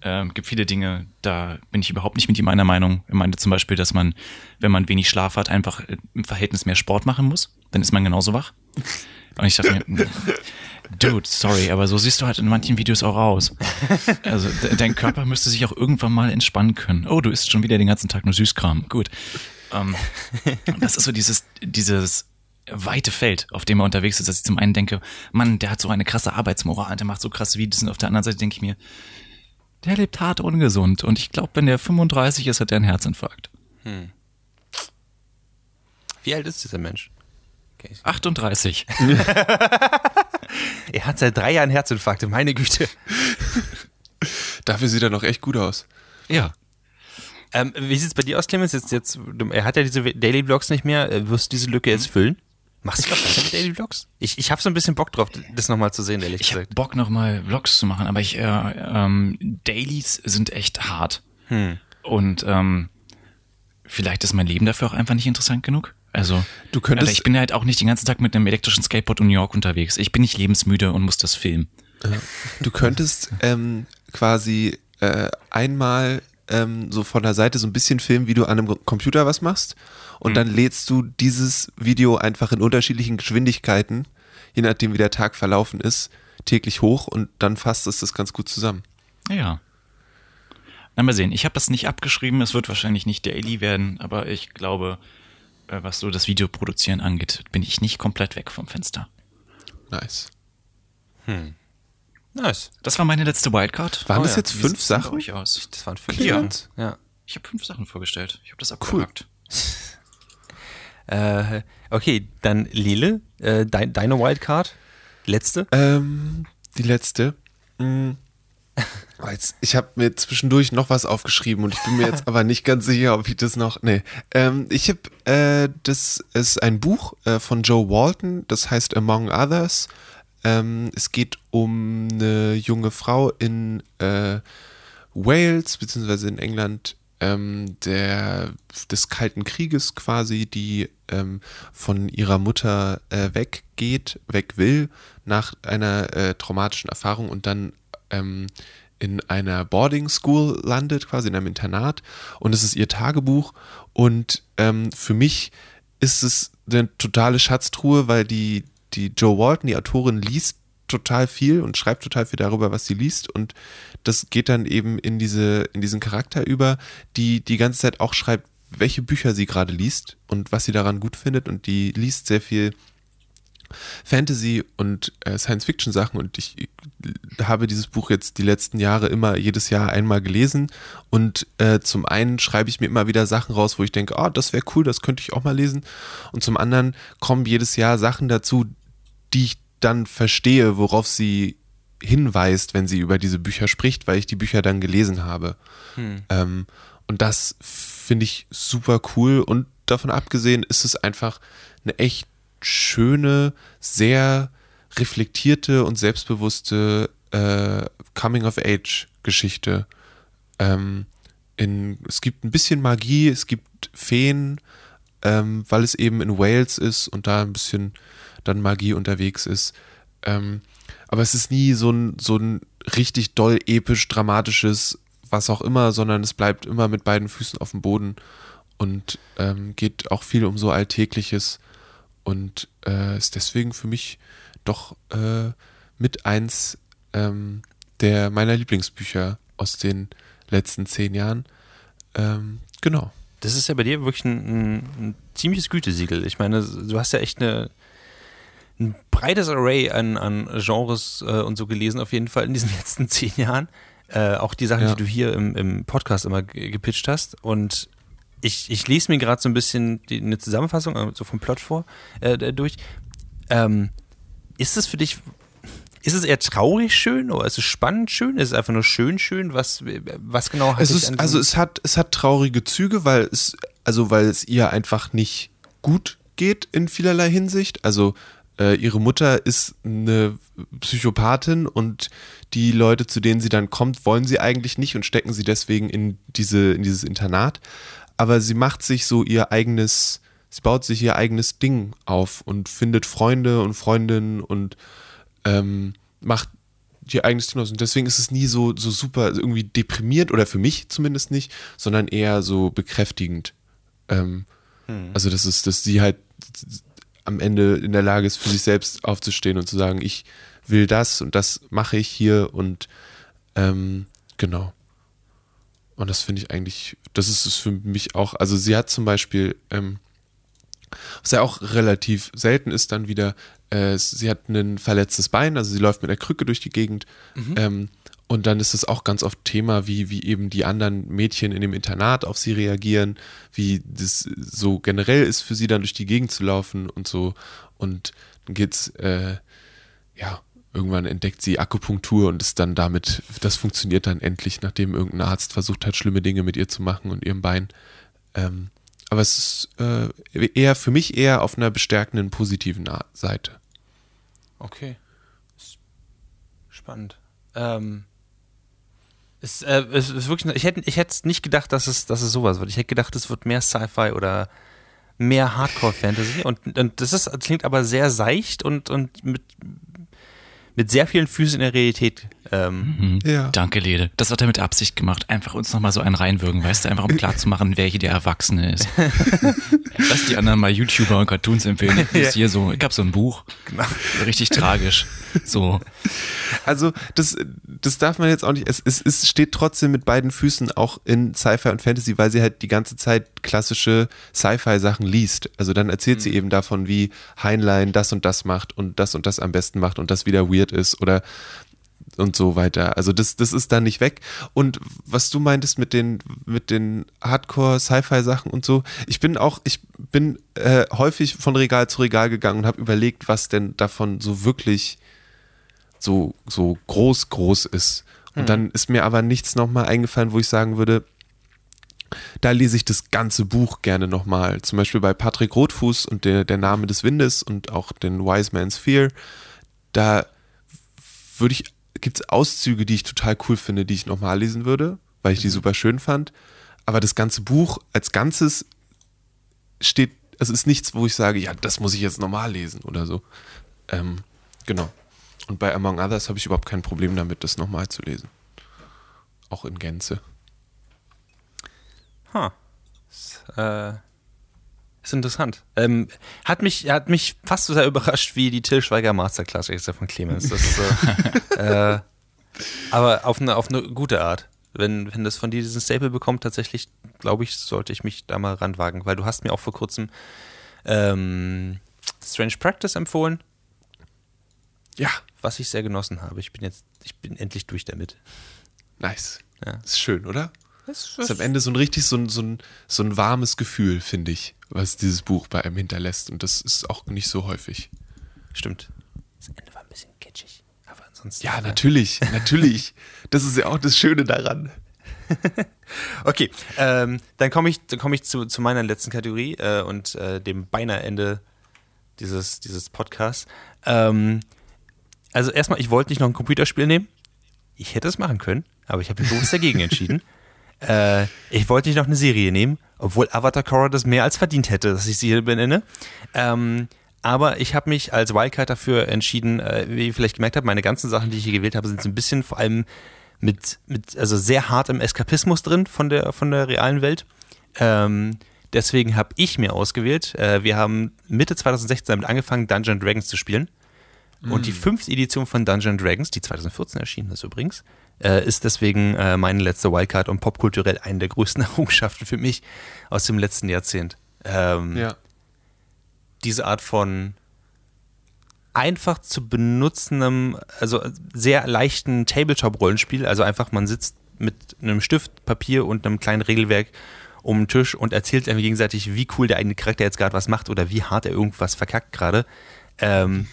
Ähm, gibt viele Dinge, da bin ich überhaupt nicht mit ihm einer Meinung. Er meinte zum Beispiel, dass man, wenn man wenig Schlaf hat, einfach im Verhältnis mehr Sport machen muss. Dann ist man genauso wach. Und ich dachte mir, Dude, sorry, aber so siehst du halt in manchen Videos auch aus. Also de dein Körper müsste sich auch irgendwann mal entspannen können. Oh, du isst schon wieder den ganzen Tag nur Süßkram. Gut. Ähm, das ist so dieses, dieses weite Feld, auf dem er unterwegs ist, dass ich zum einen denke, Mann, der hat so eine krasse Arbeitsmoral, der macht so krasse Videos und auf der anderen Seite denke ich mir, der lebt hart ungesund und ich glaube, wenn der 35 ist, hat er einen Herzinfarkt. Hm. Wie alt ist dieser Mensch? Okay. 38. er hat seit drei Jahren Herzinfarkte, meine Güte. Dafür sieht er noch echt gut aus. Ja. Ähm, wie sieht es bei dir aus, Clemens? Jetzt, jetzt, er hat ja diese Daily Vlogs nicht mehr. Äh, wirst du diese Lücke jetzt füllen? Machst du noch weiter mit Daily Vlogs? Ich, ich habe so ein bisschen Bock drauf, das nochmal zu sehen, ehrlich ich gesagt. Ich Bock nochmal Vlogs zu machen, aber ich, äh, ähm, Dailies sind echt hart. Hm. Und ähm, vielleicht ist mein Leben dafür auch einfach nicht interessant genug. Also, du könntest, ich bin halt auch nicht den ganzen Tag mit einem elektrischen Skateboard in New York unterwegs. Ich bin nicht lebensmüde und muss das filmen. Du könntest ähm, quasi äh, einmal ähm, so von der Seite so ein bisschen filmen, wie du an einem Computer was machst. Und mhm. dann lädst du dieses Video einfach in unterschiedlichen Geschwindigkeiten, je nachdem wie der Tag verlaufen ist, täglich hoch und dann fasst es das ganz gut zusammen. Ja. Na, mal sehen. Ich habe das nicht abgeschrieben. Es wird wahrscheinlich nicht daily werden, aber ich glaube, was so das Videoproduzieren angeht, bin ich nicht komplett weg vom Fenster. Nice. Hm. Nice. Das war meine letzte Wildcard. Waren oh, das jetzt ja. fünf Sachen? Durchaus. Das waren fünf Sachen. Ja. Ich habe fünf Sachen vorgestellt. Ich habe das abgehakt. Cool. äh, okay, dann Lele, äh, dein, deine Wildcard? Letzte? Ähm, die letzte. Hm. Jetzt, ich habe mir zwischendurch noch was aufgeschrieben und ich bin mir jetzt aber nicht ganz sicher, ob ich das noch. Nee. Ähm, ich habe, äh, das ist ein Buch äh, von Joe Walton, das heißt Among Others. Ähm, es geht um eine junge Frau in äh, Wales, beziehungsweise in England, ähm, der, des Kalten Krieges quasi, die ähm, von ihrer Mutter äh, weggeht, weg will, nach einer äh, traumatischen Erfahrung und dann ähm, in einer Boarding School landet, quasi in einem Internat. Und es ist ihr Tagebuch. Und ähm, für mich ist es eine totale Schatztruhe, weil die, die Joe Walton, die Autorin, liest total viel und schreibt total viel darüber, was sie liest. Und das geht dann eben in diese, in diesen Charakter über, die die ganze Zeit auch schreibt, welche Bücher sie gerade liest und was sie daran gut findet. Und die liest sehr viel Fantasy und äh, Science-Fiction-Sachen und ich, ich, habe dieses Buch jetzt die letzten Jahre immer jedes Jahr einmal gelesen und äh, zum einen schreibe ich mir immer wieder Sachen raus, wo ich denke, oh, das wäre cool, das könnte ich auch mal lesen und zum anderen kommen jedes Jahr Sachen dazu, die ich dann verstehe, worauf sie hinweist, wenn sie über diese Bücher spricht, weil ich die Bücher dann gelesen habe. Hm. Ähm, und das finde ich super cool und davon abgesehen ist es einfach eine echt schöne, sehr reflektierte und selbstbewusste äh, Coming-of-Age-Geschichte. Ähm, es gibt ein bisschen Magie, es gibt Feen, ähm, weil es eben in Wales ist und da ein bisschen dann Magie unterwegs ist. Ähm, aber es ist nie so ein, so ein richtig doll episch, dramatisches, was auch immer, sondern es bleibt immer mit beiden Füßen auf dem Boden und ähm, geht auch viel um so Alltägliches und äh, ist deswegen für mich doch äh, mit eins ähm, der meiner Lieblingsbücher aus den letzten zehn Jahren. Ähm, genau. Das ist ja bei dir wirklich ein, ein, ziemliches Gütesiegel. Ich meine, du hast ja echt eine, ein breites Array an, an Genres äh, und so gelesen, auf jeden Fall in diesen letzten zehn Jahren. Äh, auch die Sachen, ja. die du hier im, im Podcast immer gepitcht hast. Und ich, ich lese mir gerade so ein bisschen die, eine Zusammenfassung, so vom Plot vor, äh, durch. Ähm, ist es für dich, ist es eher traurig schön oder ist es spannend schön? Ist es einfach nur schön schön? Was, was genau hat es ist, Also es hat, es hat traurige Züge, weil es, also weil es ihr einfach nicht gut geht in vielerlei Hinsicht. Also äh, ihre Mutter ist eine Psychopathin und die Leute, zu denen sie dann kommt, wollen sie eigentlich nicht und stecken sie deswegen in diese, in dieses Internat aber sie macht sich so ihr eigenes, sie baut sich ihr eigenes Ding auf und findet Freunde und Freundinnen und ähm, macht ihr eigenes Ding aus. Und deswegen ist es nie so, so super irgendwie deprimiert oder für mich zumindest nicht, sondern eher so bekräftigend. Ähm, hm. Also, das ist, dass sie halt am Ende in der Lage ist, für sich selbst aufzustehen und zu sagen, ich will das und das mache ich hier und ähm, genau. Und das finde ich eigentlich, das ist es für mich auch. Also sie hat zum Beispiel, ähm, was ja auch relativ selten ist, dann wieder, äh, sie hat ein verletztes Bein, also sie läuft mit einer Krücke durch die Gegend. Mhm. Ähm, und dann ist es auch ganz oft Thema, wie, wie eben die anderen Mädchen in dem Internat auf sie reagieren, wie das so generell ist für sie dann durch die Gegend zu laufen und so. Und dann geht's, äh, ja, irgendwann entdeckt sie Akupunktur und ist dann damit, das funktioniert dann endlich, nachdem irgendein Arzt versucht hat, schlimme Dinge mit ihr zu machen und ihrem Bein. Ähm, aber es ist äh, eher für mich eher auf einer bestärkenden, positiven Seite. Okay. Spannend. Ähm, es, äh, es ist wirklich, ich hätte ich hätte nicht gedacht, dass es, dass es sowas wird. Ich hätte gedacht, es wird mehr Sci-Fi oder mehr Hardcore-Fantasy. Und, und das ist, das klingt aber sehr seicht und, und mit mit sehr vielen Füßen in der Realität. Ähm. Mhm. Ja. Danke, Lede. Das hat er mit Absicht gemacht. Einfach uns nochmal so einen reinwürgen, weißt du, einfach um klarzumachen, wer hier der Erwachsene ist. Lass die anderen mal YouTuber und Cartoons empfehlen. Ich ja. hier so, ich hab so ein Buch. Genau. Richtig tragisch. So. Also, das, das darf man jetzt auch nicht. Es, es, es steht trotzdem mit beiden Füßen auch in Sci-Fi und Fantasy, weil sie halt die ganze Zeit klassische Sci-Fi-Sachen liest. Also dann erzählt mhm. sie eben davon, wie Heinlein das und das macht und das und das am besten macht und das wieder weird ist oder und so weiter. Also das, das ist da nicht weg. Und was du meintest mit den, mit den Hardcore-Sci-Fi-Sachen und so, ich bin auch, ich bin äh, häufig von Regal zu Regal gegangen und habe überlegt, was denn davon so wirklich so, so groß, groß ist. Und mhm. dann ist mir aber nichts nochmal eingefallen, wo ich sagen würde, da lese ich das ganze Buch gerne nochmal. Zum Beispiel bei Patrick Rotfuß und der, der Name des Windes und auch den Wise Man's Fear. Da würde ich, gibt es Auszüge, die ich total cool finde, die ich nochmal lesen würde, weil ich die mhm. super schön fand. Aber das ganze Buch als Ganzes steht, es ist nichts, wo ich sage, ja, das muss ich jetzt nochmal lesen oder so. Ähm, genau. Und bei Among Others habe ich überhaupt kein Problem damit, das nochmal zu lesen. Auch in Gänze. Ha. Huh. Äh, ist interessant. Ähm, hat, mich, hat mich fast so sehr überrascht wie die Till Schweiger Masterclass von Clemens. Das ist, äh, äh, aber auf eine, auf eine gute Art. Wenn, wenn das von dir diesen Staple bekommt, tatsächlich, glaube ich, sollte ich mich da mal ranwagen, weil du hast mir auch vor kurzem ähm, Strange Practice empfohlen. Ja. Was ich sehr genossen habe. Ich bin jetzt, ich bin endlich durch damit. Nice. Ja. Ist schön, oder? Das ist, am Ende so ein richtig so ein, so ein, so ein warmes Gefühl, finde ich, was dieses Buch bei einem hinterlässt. Und das ist auch nicht so häufig. Stimmt. Das Ende war ein bisschen kitschig. Aber ansonsten. Ja, natürlich, natürlich. Das ist ja auch das Schöne daran. okay, ähm, dann komme ich, komm ich zu, zu meiner letzten Kategorie äh, und äh, dem beinahe Ende dieses, dieses Podcasts. Ähm, also erstmal, ich wollte nicht noch ein Computerspiel nehmen. Ich hätte es machen können, aber ich habe mich bewusst dagegen entschieden. Äh, ich wollte nicht noch eine Serie nehmen, obwohl Avatar Korra das mehr als verdient hätte, dass ich sie hier benenne. Ähm, Aber ich habe mich als Wildcard dafür entschieden, äh, wie ihr vielleicht gemerkt habt, meine ganzen Sachen, die ich hier gewählt habe, sind so ein bisschen vor allem mit, mit also sehr hartem Eskapismus drin von der, von der realen Welt. Ähm, deswegen habe ich mir ausgewählt, äh, wir haben Mitte 2016 damit angefangen, Dungeon Dragons zu spielen. Und die fünfte Edition von Dungeon Dragons, die 2014 erschienen ist übrigens, äh, ist deswegen äh, meine letzte Wildcard und popkulturell eine der größten Errungenschaften für mich aus dem letzten Jahrzehnt. Ähm, Ja. diese Art von einfach zu benutzendem, also sehr leichten Tabletop-Rollenspiel. Also einfach, man sitzt mit einem Stift, Papier und einem kleinen Regelwerk um den Tisch und erzählt irgendwie gegenseitig, wie cool der eigene Charakter jetzt gerade was macht oder wie hart er irgendwas verkackt gerade. Ähm,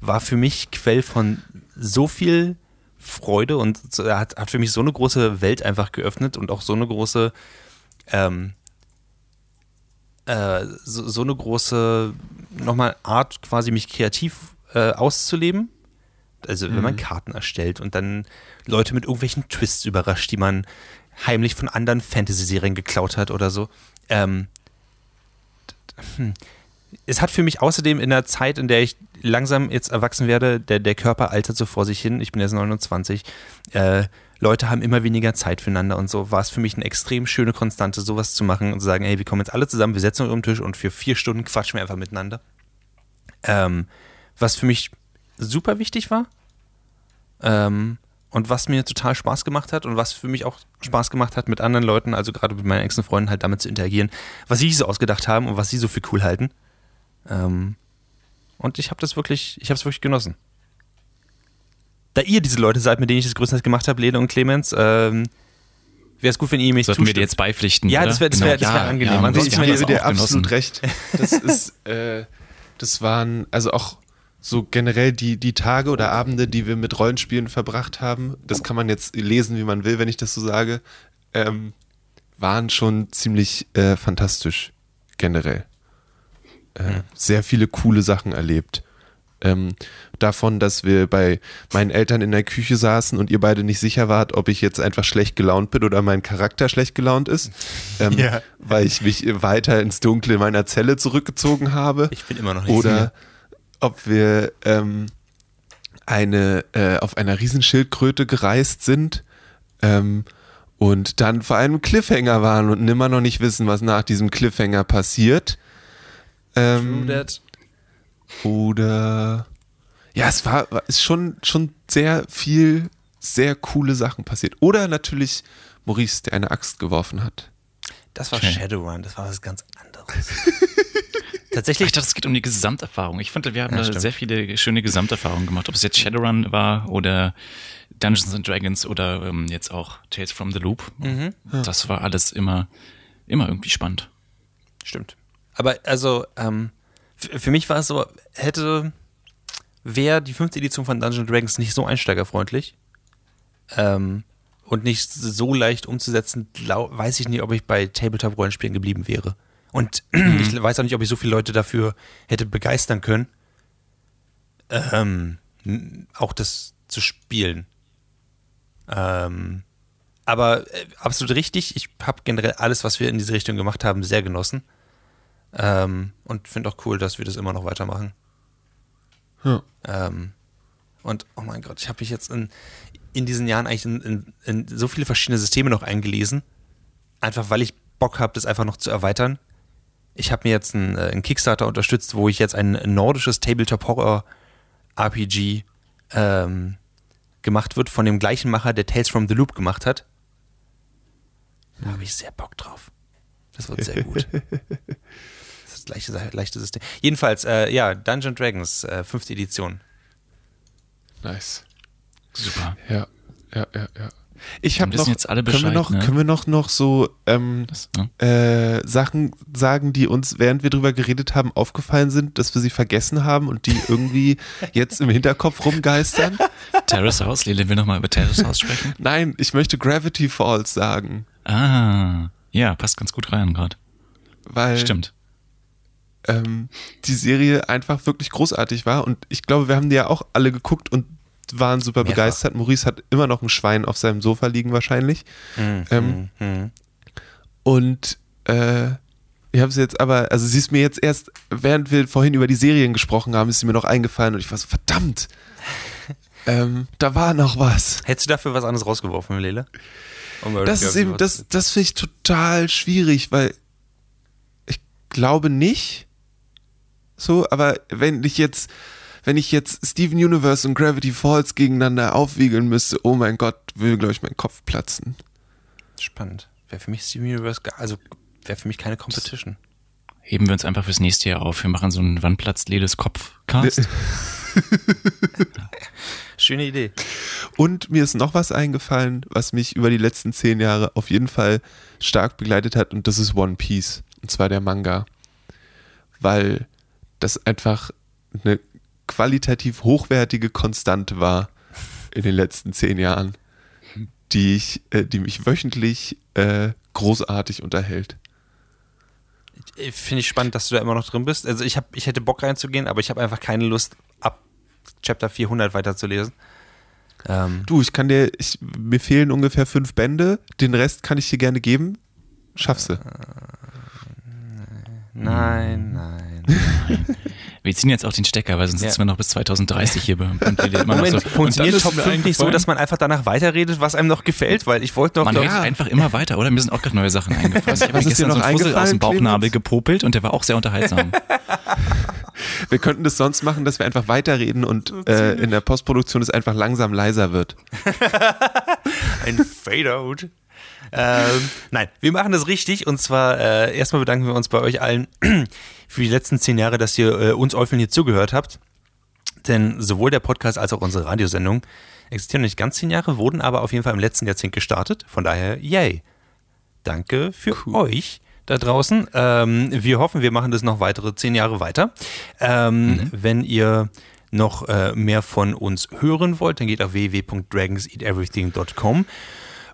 war für mich Quell von so viel Freude und hat, hat für mich so eine große Welt einfach geöffnet und auch so eine große ähm, äh, so, so eine große nochmal Art, quasi mich kreativ äh, auszuleben. Also wenn man Karten erstellt und dann Leute mit irgendwelchen Twists überrascht, die man heimlich von anderen Fantasy-Serien geklaut hat oder so. Ähm, hm. Es hat für mich außerdem in der Zeit, in der ich langsam jetzt erwachsen werde, der, der Körper altert so vor sich hin, ich bin jetzt 29, äh, Leute haben immer weniger Zeit füreinander und so, war es für mich eine extrem schöne Konstante, sowas zu machen und zu sagen, hey, wir kommen jetzt alle zusammen, wir setzen uns um den Tisch und für vier Stunden quatschen wir einfach miteinander. Ähm, was für mich super wichtig war ähm, und was mir total Spaß gemacht hat und was für mich auch Spaß gemacht hat, mit anderen Leuten, also gerade mit meinen engsten Freunden, halt damit zu interagieren, was sie so ausgedacht haben und was sie so für cool halten. Ähm, und ich habe das wirklich, ich habe es wirklich genossen. Da ihr diese Leute seid, mit denen ich das größtenteils gemacht habe, Lene und Clemens, ähm, wäre es gut, wenn ihr mich Sollten wir zustimmt. dir jetzt beipflichten. Ja, das wär- das wär- das wär angenehm. Ja, Ansonsten gebe das dir genossen. absolut recht. Das ist, äh, das waren also auch so generell die, die Tage oder Abende, die wir mit Rollenspielen verbracht haben. Das kann man jetzt lesen, wie man will, wenn ich das so sage. Ähm, waren schon ziemlich äh, fantastisch generell. Äh, Sehr viele coole Sachen erlebt. Ähm, davon, dass wir bei meinen Eltern in der Küche saßen und ihr beide nicht sicher wart, ob ich jetzt einfach schlecht gelaunt bin oder mein Charakter schlecht gelaunt ist, ähm, Ja. weil ich mich weiter ins Dunkle meiner Zelle zurückgezogen habe. Ich bin immer noch nicht Oder sicher. ob wir ähm, eine äh, auf einer Riesenschildkröte gereist sind ähm, und dann vor einem Cliffhanger waren und immer noch nicht wissen, was nach diesem Cliffhanger passiert. Ähm, oder ja, es war war- ist schon schon sehr viel sehr coole Sachen passiert. Oder natürlich Maurice, der eine Axt geworfen hat. Das war Okay. Shadowrun, das war was ganz anderes. Ich Tatsächlich, dachte, es geht um die Gesamterfahrung. Ich fand, wir haben Ja, da stimmt. sehr viele schöne Gesamterfahrungen gemacht. Ob es jetzt Shadowrun war oder Dungeons and Dragons oder ähm, jetzt auch Tales from the Loop. Mhm. Das war alles immer, immer irgendwie spannend. Stimmt. Aber also, ähm, für mich war es so, hätte, wäre die fünfte Edition von Dungeons Dragons nicht so einsteigerfreundlich ähm, und nicht so leicht umzusetzen, glaub, weiß ich nicht, ob ich bei Tabletop-Rollenspielen geblieben wäre. Und ich weiß auch nicht, ob ich so viele Leute dafür hätte begeistern können, ähm, auch das zu spielen. Ähm, aber äh, absolut richtig. Ich habe generell alles, was wir in diese Richtung gemacht haben, sehr genossen. Ähm, und finde auch cool, dass wir das immer noch weitermachen. Ja. Ähm, und oh mein Gott, ich habe mich jetzt in, in diesen Jahren eigentlich in, in, in so viele verschiedene Systeme noch eingelesen. Einfach weil ich Bock habe, das einfach noch zu erweitern. Ich habe mir jetzt einen, äh, einen Kickstarter unterstützt, wo ich jetzt ein nordisches Tabletop-Horror-RPG ähm, gemacht wird von dem gleichen Macher, der Tales from the Loop gemacht hat. Da habe ich sehr Bock drauf. Das wird sehr gut. Gleiche, leichte System. Jedenfalls, äh, ja, Dungeon Dragons, äh, fünfte Edition. Nice. Super. Ja, ja, ja, ja. Ich habe noch, jetzt alle können wir Bescheid, noch, ne? können wir noch, noch so ähm, Das, ne? äh, Sachen sagen, die uns, während wir drüber geredet haben, aufgefallen sind, dass wir sie vergessen haben und die irgendwie jetzt im Hinterkopf rumgeistern? Terrace House, Lele will nochmal über Terrace House sprechen. Nein, ich möchte Gravity Falls sagen, Ah, ja, passt ganz gut rein gerade. weil Stimmt. Ähm, die Serie einfach wirklich großartig war und ich glaube, wir haben die ja auch alle geguckt und waren super Mehrfach. begeistert. Maurice hat immer noch ein Schwein auf seinem Sofa liegen wahrscheinlich. Ähm, Mhm. Und äh, Ich habe es jetzt aber, also sie ist mir jetzt erst, während wir vorhin über die Serien gesprochen haben, ist sie mir noch eingefallen und ich war so, verdammt, ähm, da war noch was. Hättest du dafür was anderes rausgeworfen, Lele? Das ist eben, das, das finde ich total schwierig, weil ich glaube nicht so, aber wenn ich jetzt, wenn ich jetzt Steven Universe und Gravity Falls gegeneinander aufwiegeln müsste, oh mein Gott, würde, glaube ich, mein Kopf platzen. Spannend. Wäre für mich Steven Universe, also wäre für mich keine Competition. Heben wir uns einfach fürs nächste Jahr auf. Wir machen so einen Wandplatz Leles Kopfcast. Schöne Idee. Und mir ist noch was eingefallen, was mich über die letzten zehn Jahre auf jeden Fall stark begleitet hat, und das ist One Piece. Und zwar der Manga. Weil das einfach eine qualitativ hochwertige Konstante war in den letzten zehn Jahren, die, ich, äh, die mich wöchentlich äh, großartig unterhält. Äh, Finde ich spannend, dass du da immer noch drin bist. Also ich, hab, ich hätte Bock reinzugehen, aber ich habe einfach keine Lust, ab Chapter 400 weiterzulesen. Ähm, Du, ich kann dir, ich, mir fehlen ungefähr fünf Bände, den Rest kann ich dir gerne geben. Schaffst du. nein, nein. Wir ziehen jetzt auch den Stecker, weil sonst Ja. sitzen wir noch bis 2030 hier bei bei Lele immer noch Moment, so. funktioniert Top ist mir 5 nicht so, dass man einfach danach weiterredet, was einem noch gefällt? Weil ich wollte noch... Man redet einfach immer weiter, oder? Mir sind auch gerade neue Sachen eingefallen. Ich habe Was mir gestern noch so einen Fussel aus dem Bauchnabel Clemens? gepopelt und der war auch sehr unterhaltsam. Wir könnten das sonst machen, dass wir einfach weiterreden und äh, in der Postproduktion es einfach langsam leiser wird. Ein Fade-Out. Ähm, nein, wir machen das richtig und zwar äh, erstmal bedanken wir uns bei euch allen für die letzten zehn Jahre, dass ihr äh, uns Eufeln hier zugehört habt. Denn sowohl der Podcast als auch unsere Radiosendung existieren noch nicht ganz zehn Jahre, wurden aber auf jeden Fall im letzten Jahrzehnt gestartet. Von daher, yay. Danke für euch da draußen. Ähm, wir hoffen, wir machen das noch weitere zehn Jahre weiter. Ähm, Wenn ihr noch äh, mehr von uns hören wollt, dann geht auf www.dragonseateverything.com.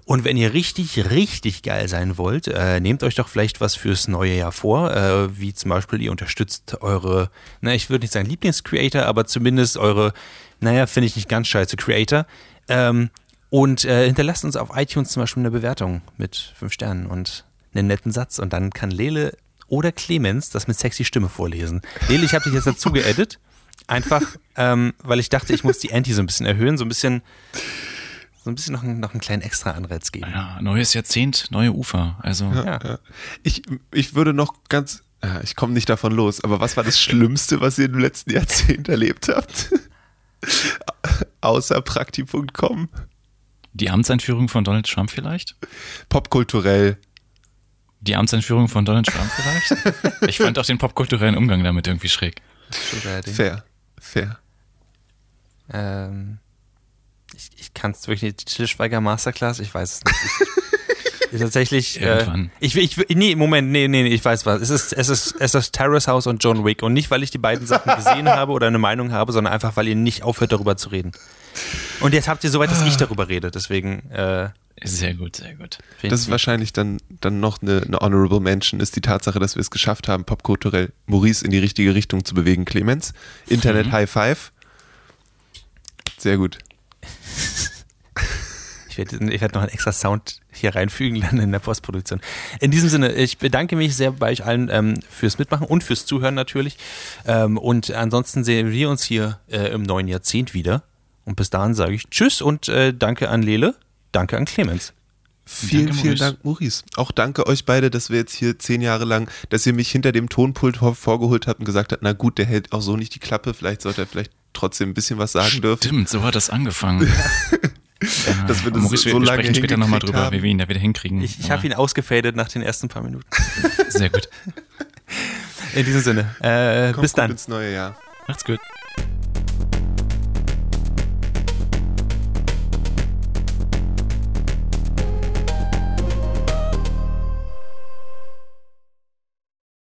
Und wenn ihr richtig, richtig geil sein wollt, äh, nehmt euch doch vielleicht was fürs neue Jahr vor, äh, wie zum Beispiel ihr unterstützt eure, na, ich würde nicht sagen Lieblingscreator, aber zumindest eure, naja, finde ich nicht ganz scheiße Creator. Ähm, und äh, hinterlasst uns auf iTunes zum Beispiel eine Bewertung mit fünf Sternen und einen netten Satz. Und dann kann Lele oder Clemens das mit sexy Stimme vorlesen. Lele, ich habe dich jetzt dazu geedit. Einfach, ähm, weil ich dachte, ich muss die Anti so ein bisschen erhöhen, so ein bisschen, so ein bisschen noch, einen- noch einen kleinen extra Anreiz geben. Ja, neues Jahrzehnt, neue Ufer. Also Ja. Ich, ich würde noch ganz, ich komme nicht davon los, aber was war das Schlimmste, was ihr im letzten Jahrzehnt erlebt habt? Außer Prakti.com. die Amtseinführung von Donald Trump vielleicht? Popkulturell. Die Amtseinführung von Donald Trump vielleicht? Ich fand auch den popkulturellen Umgang damit irgendwie schräg. Fair. Fair. Ähm, ich ich kann es wirklich nicht. Till Schweiger Masterclass, ich weiß es nicht. Ich, ich, tatsächlich. Äh, Irgendwann. ich, will- ich, will- nee, Moment, nee, nee, nee, ich weiß was. Es ist, es ist, es ist Terrace House und John Wick. Und nicht, weil ich die beiden Sachen gesehen habe oder eine Meinung habe, sondern einfach, weil ihr nicht aufhört, darüber zu reden. Und jetzt habt ihr soweit, dass ich darüber rede. Deswegen. Äh, Sehr gut, sehr gut. find Das ich- ist wahrscheinlich dann, dann noch eine, eine Honorable Mention, ist die Tatsache, dass wir es geschafft haben, popkulturell Maurice in die richtige Richtung zu bewegen. Clemens, Internet High Five. Sehr gut. Ich werde ich werd noch einen extra Sound hier reinfügen, dann in der Postproduktion. In diesem Sinne, ich bedanke mich sehr bei euch allen ähm, fürs Mitmachen und fürs Zuhören natürlich. Ähm, und ansonsten sehen wir uns hier äh, im neuen Jahrzehnt wieder. Und bis dahin sage ich Tschüss und äh, danke an Lele, danke an Clemens. Vielen, Danke, vielen. Dank, Maurice. Auch danke euch beide, dass wir jetzt hier zehn Jahre lang, dass ihr mich hinter dem Tonpult vor- vorgeholt habt und gesagt habt, na gut, der hält auch so nicht die Klappe, vielleicht sollte er vielleicht trotzdem ein bisschen was sagen dürfen. Stimmt, so hat das angefangen. Ja, Dass wir das Maurice, so wir, wir lange sprechen später nochmal drüber, haben. wie wir ihn da wieder hinkriegen. Ich, ich habe ihn ausgefadet nach den ersten paar Minuten. Sehr gut. In diesem Sinne, äh, Kommt bis gut dann. ins neue Jahr. Macht's gut.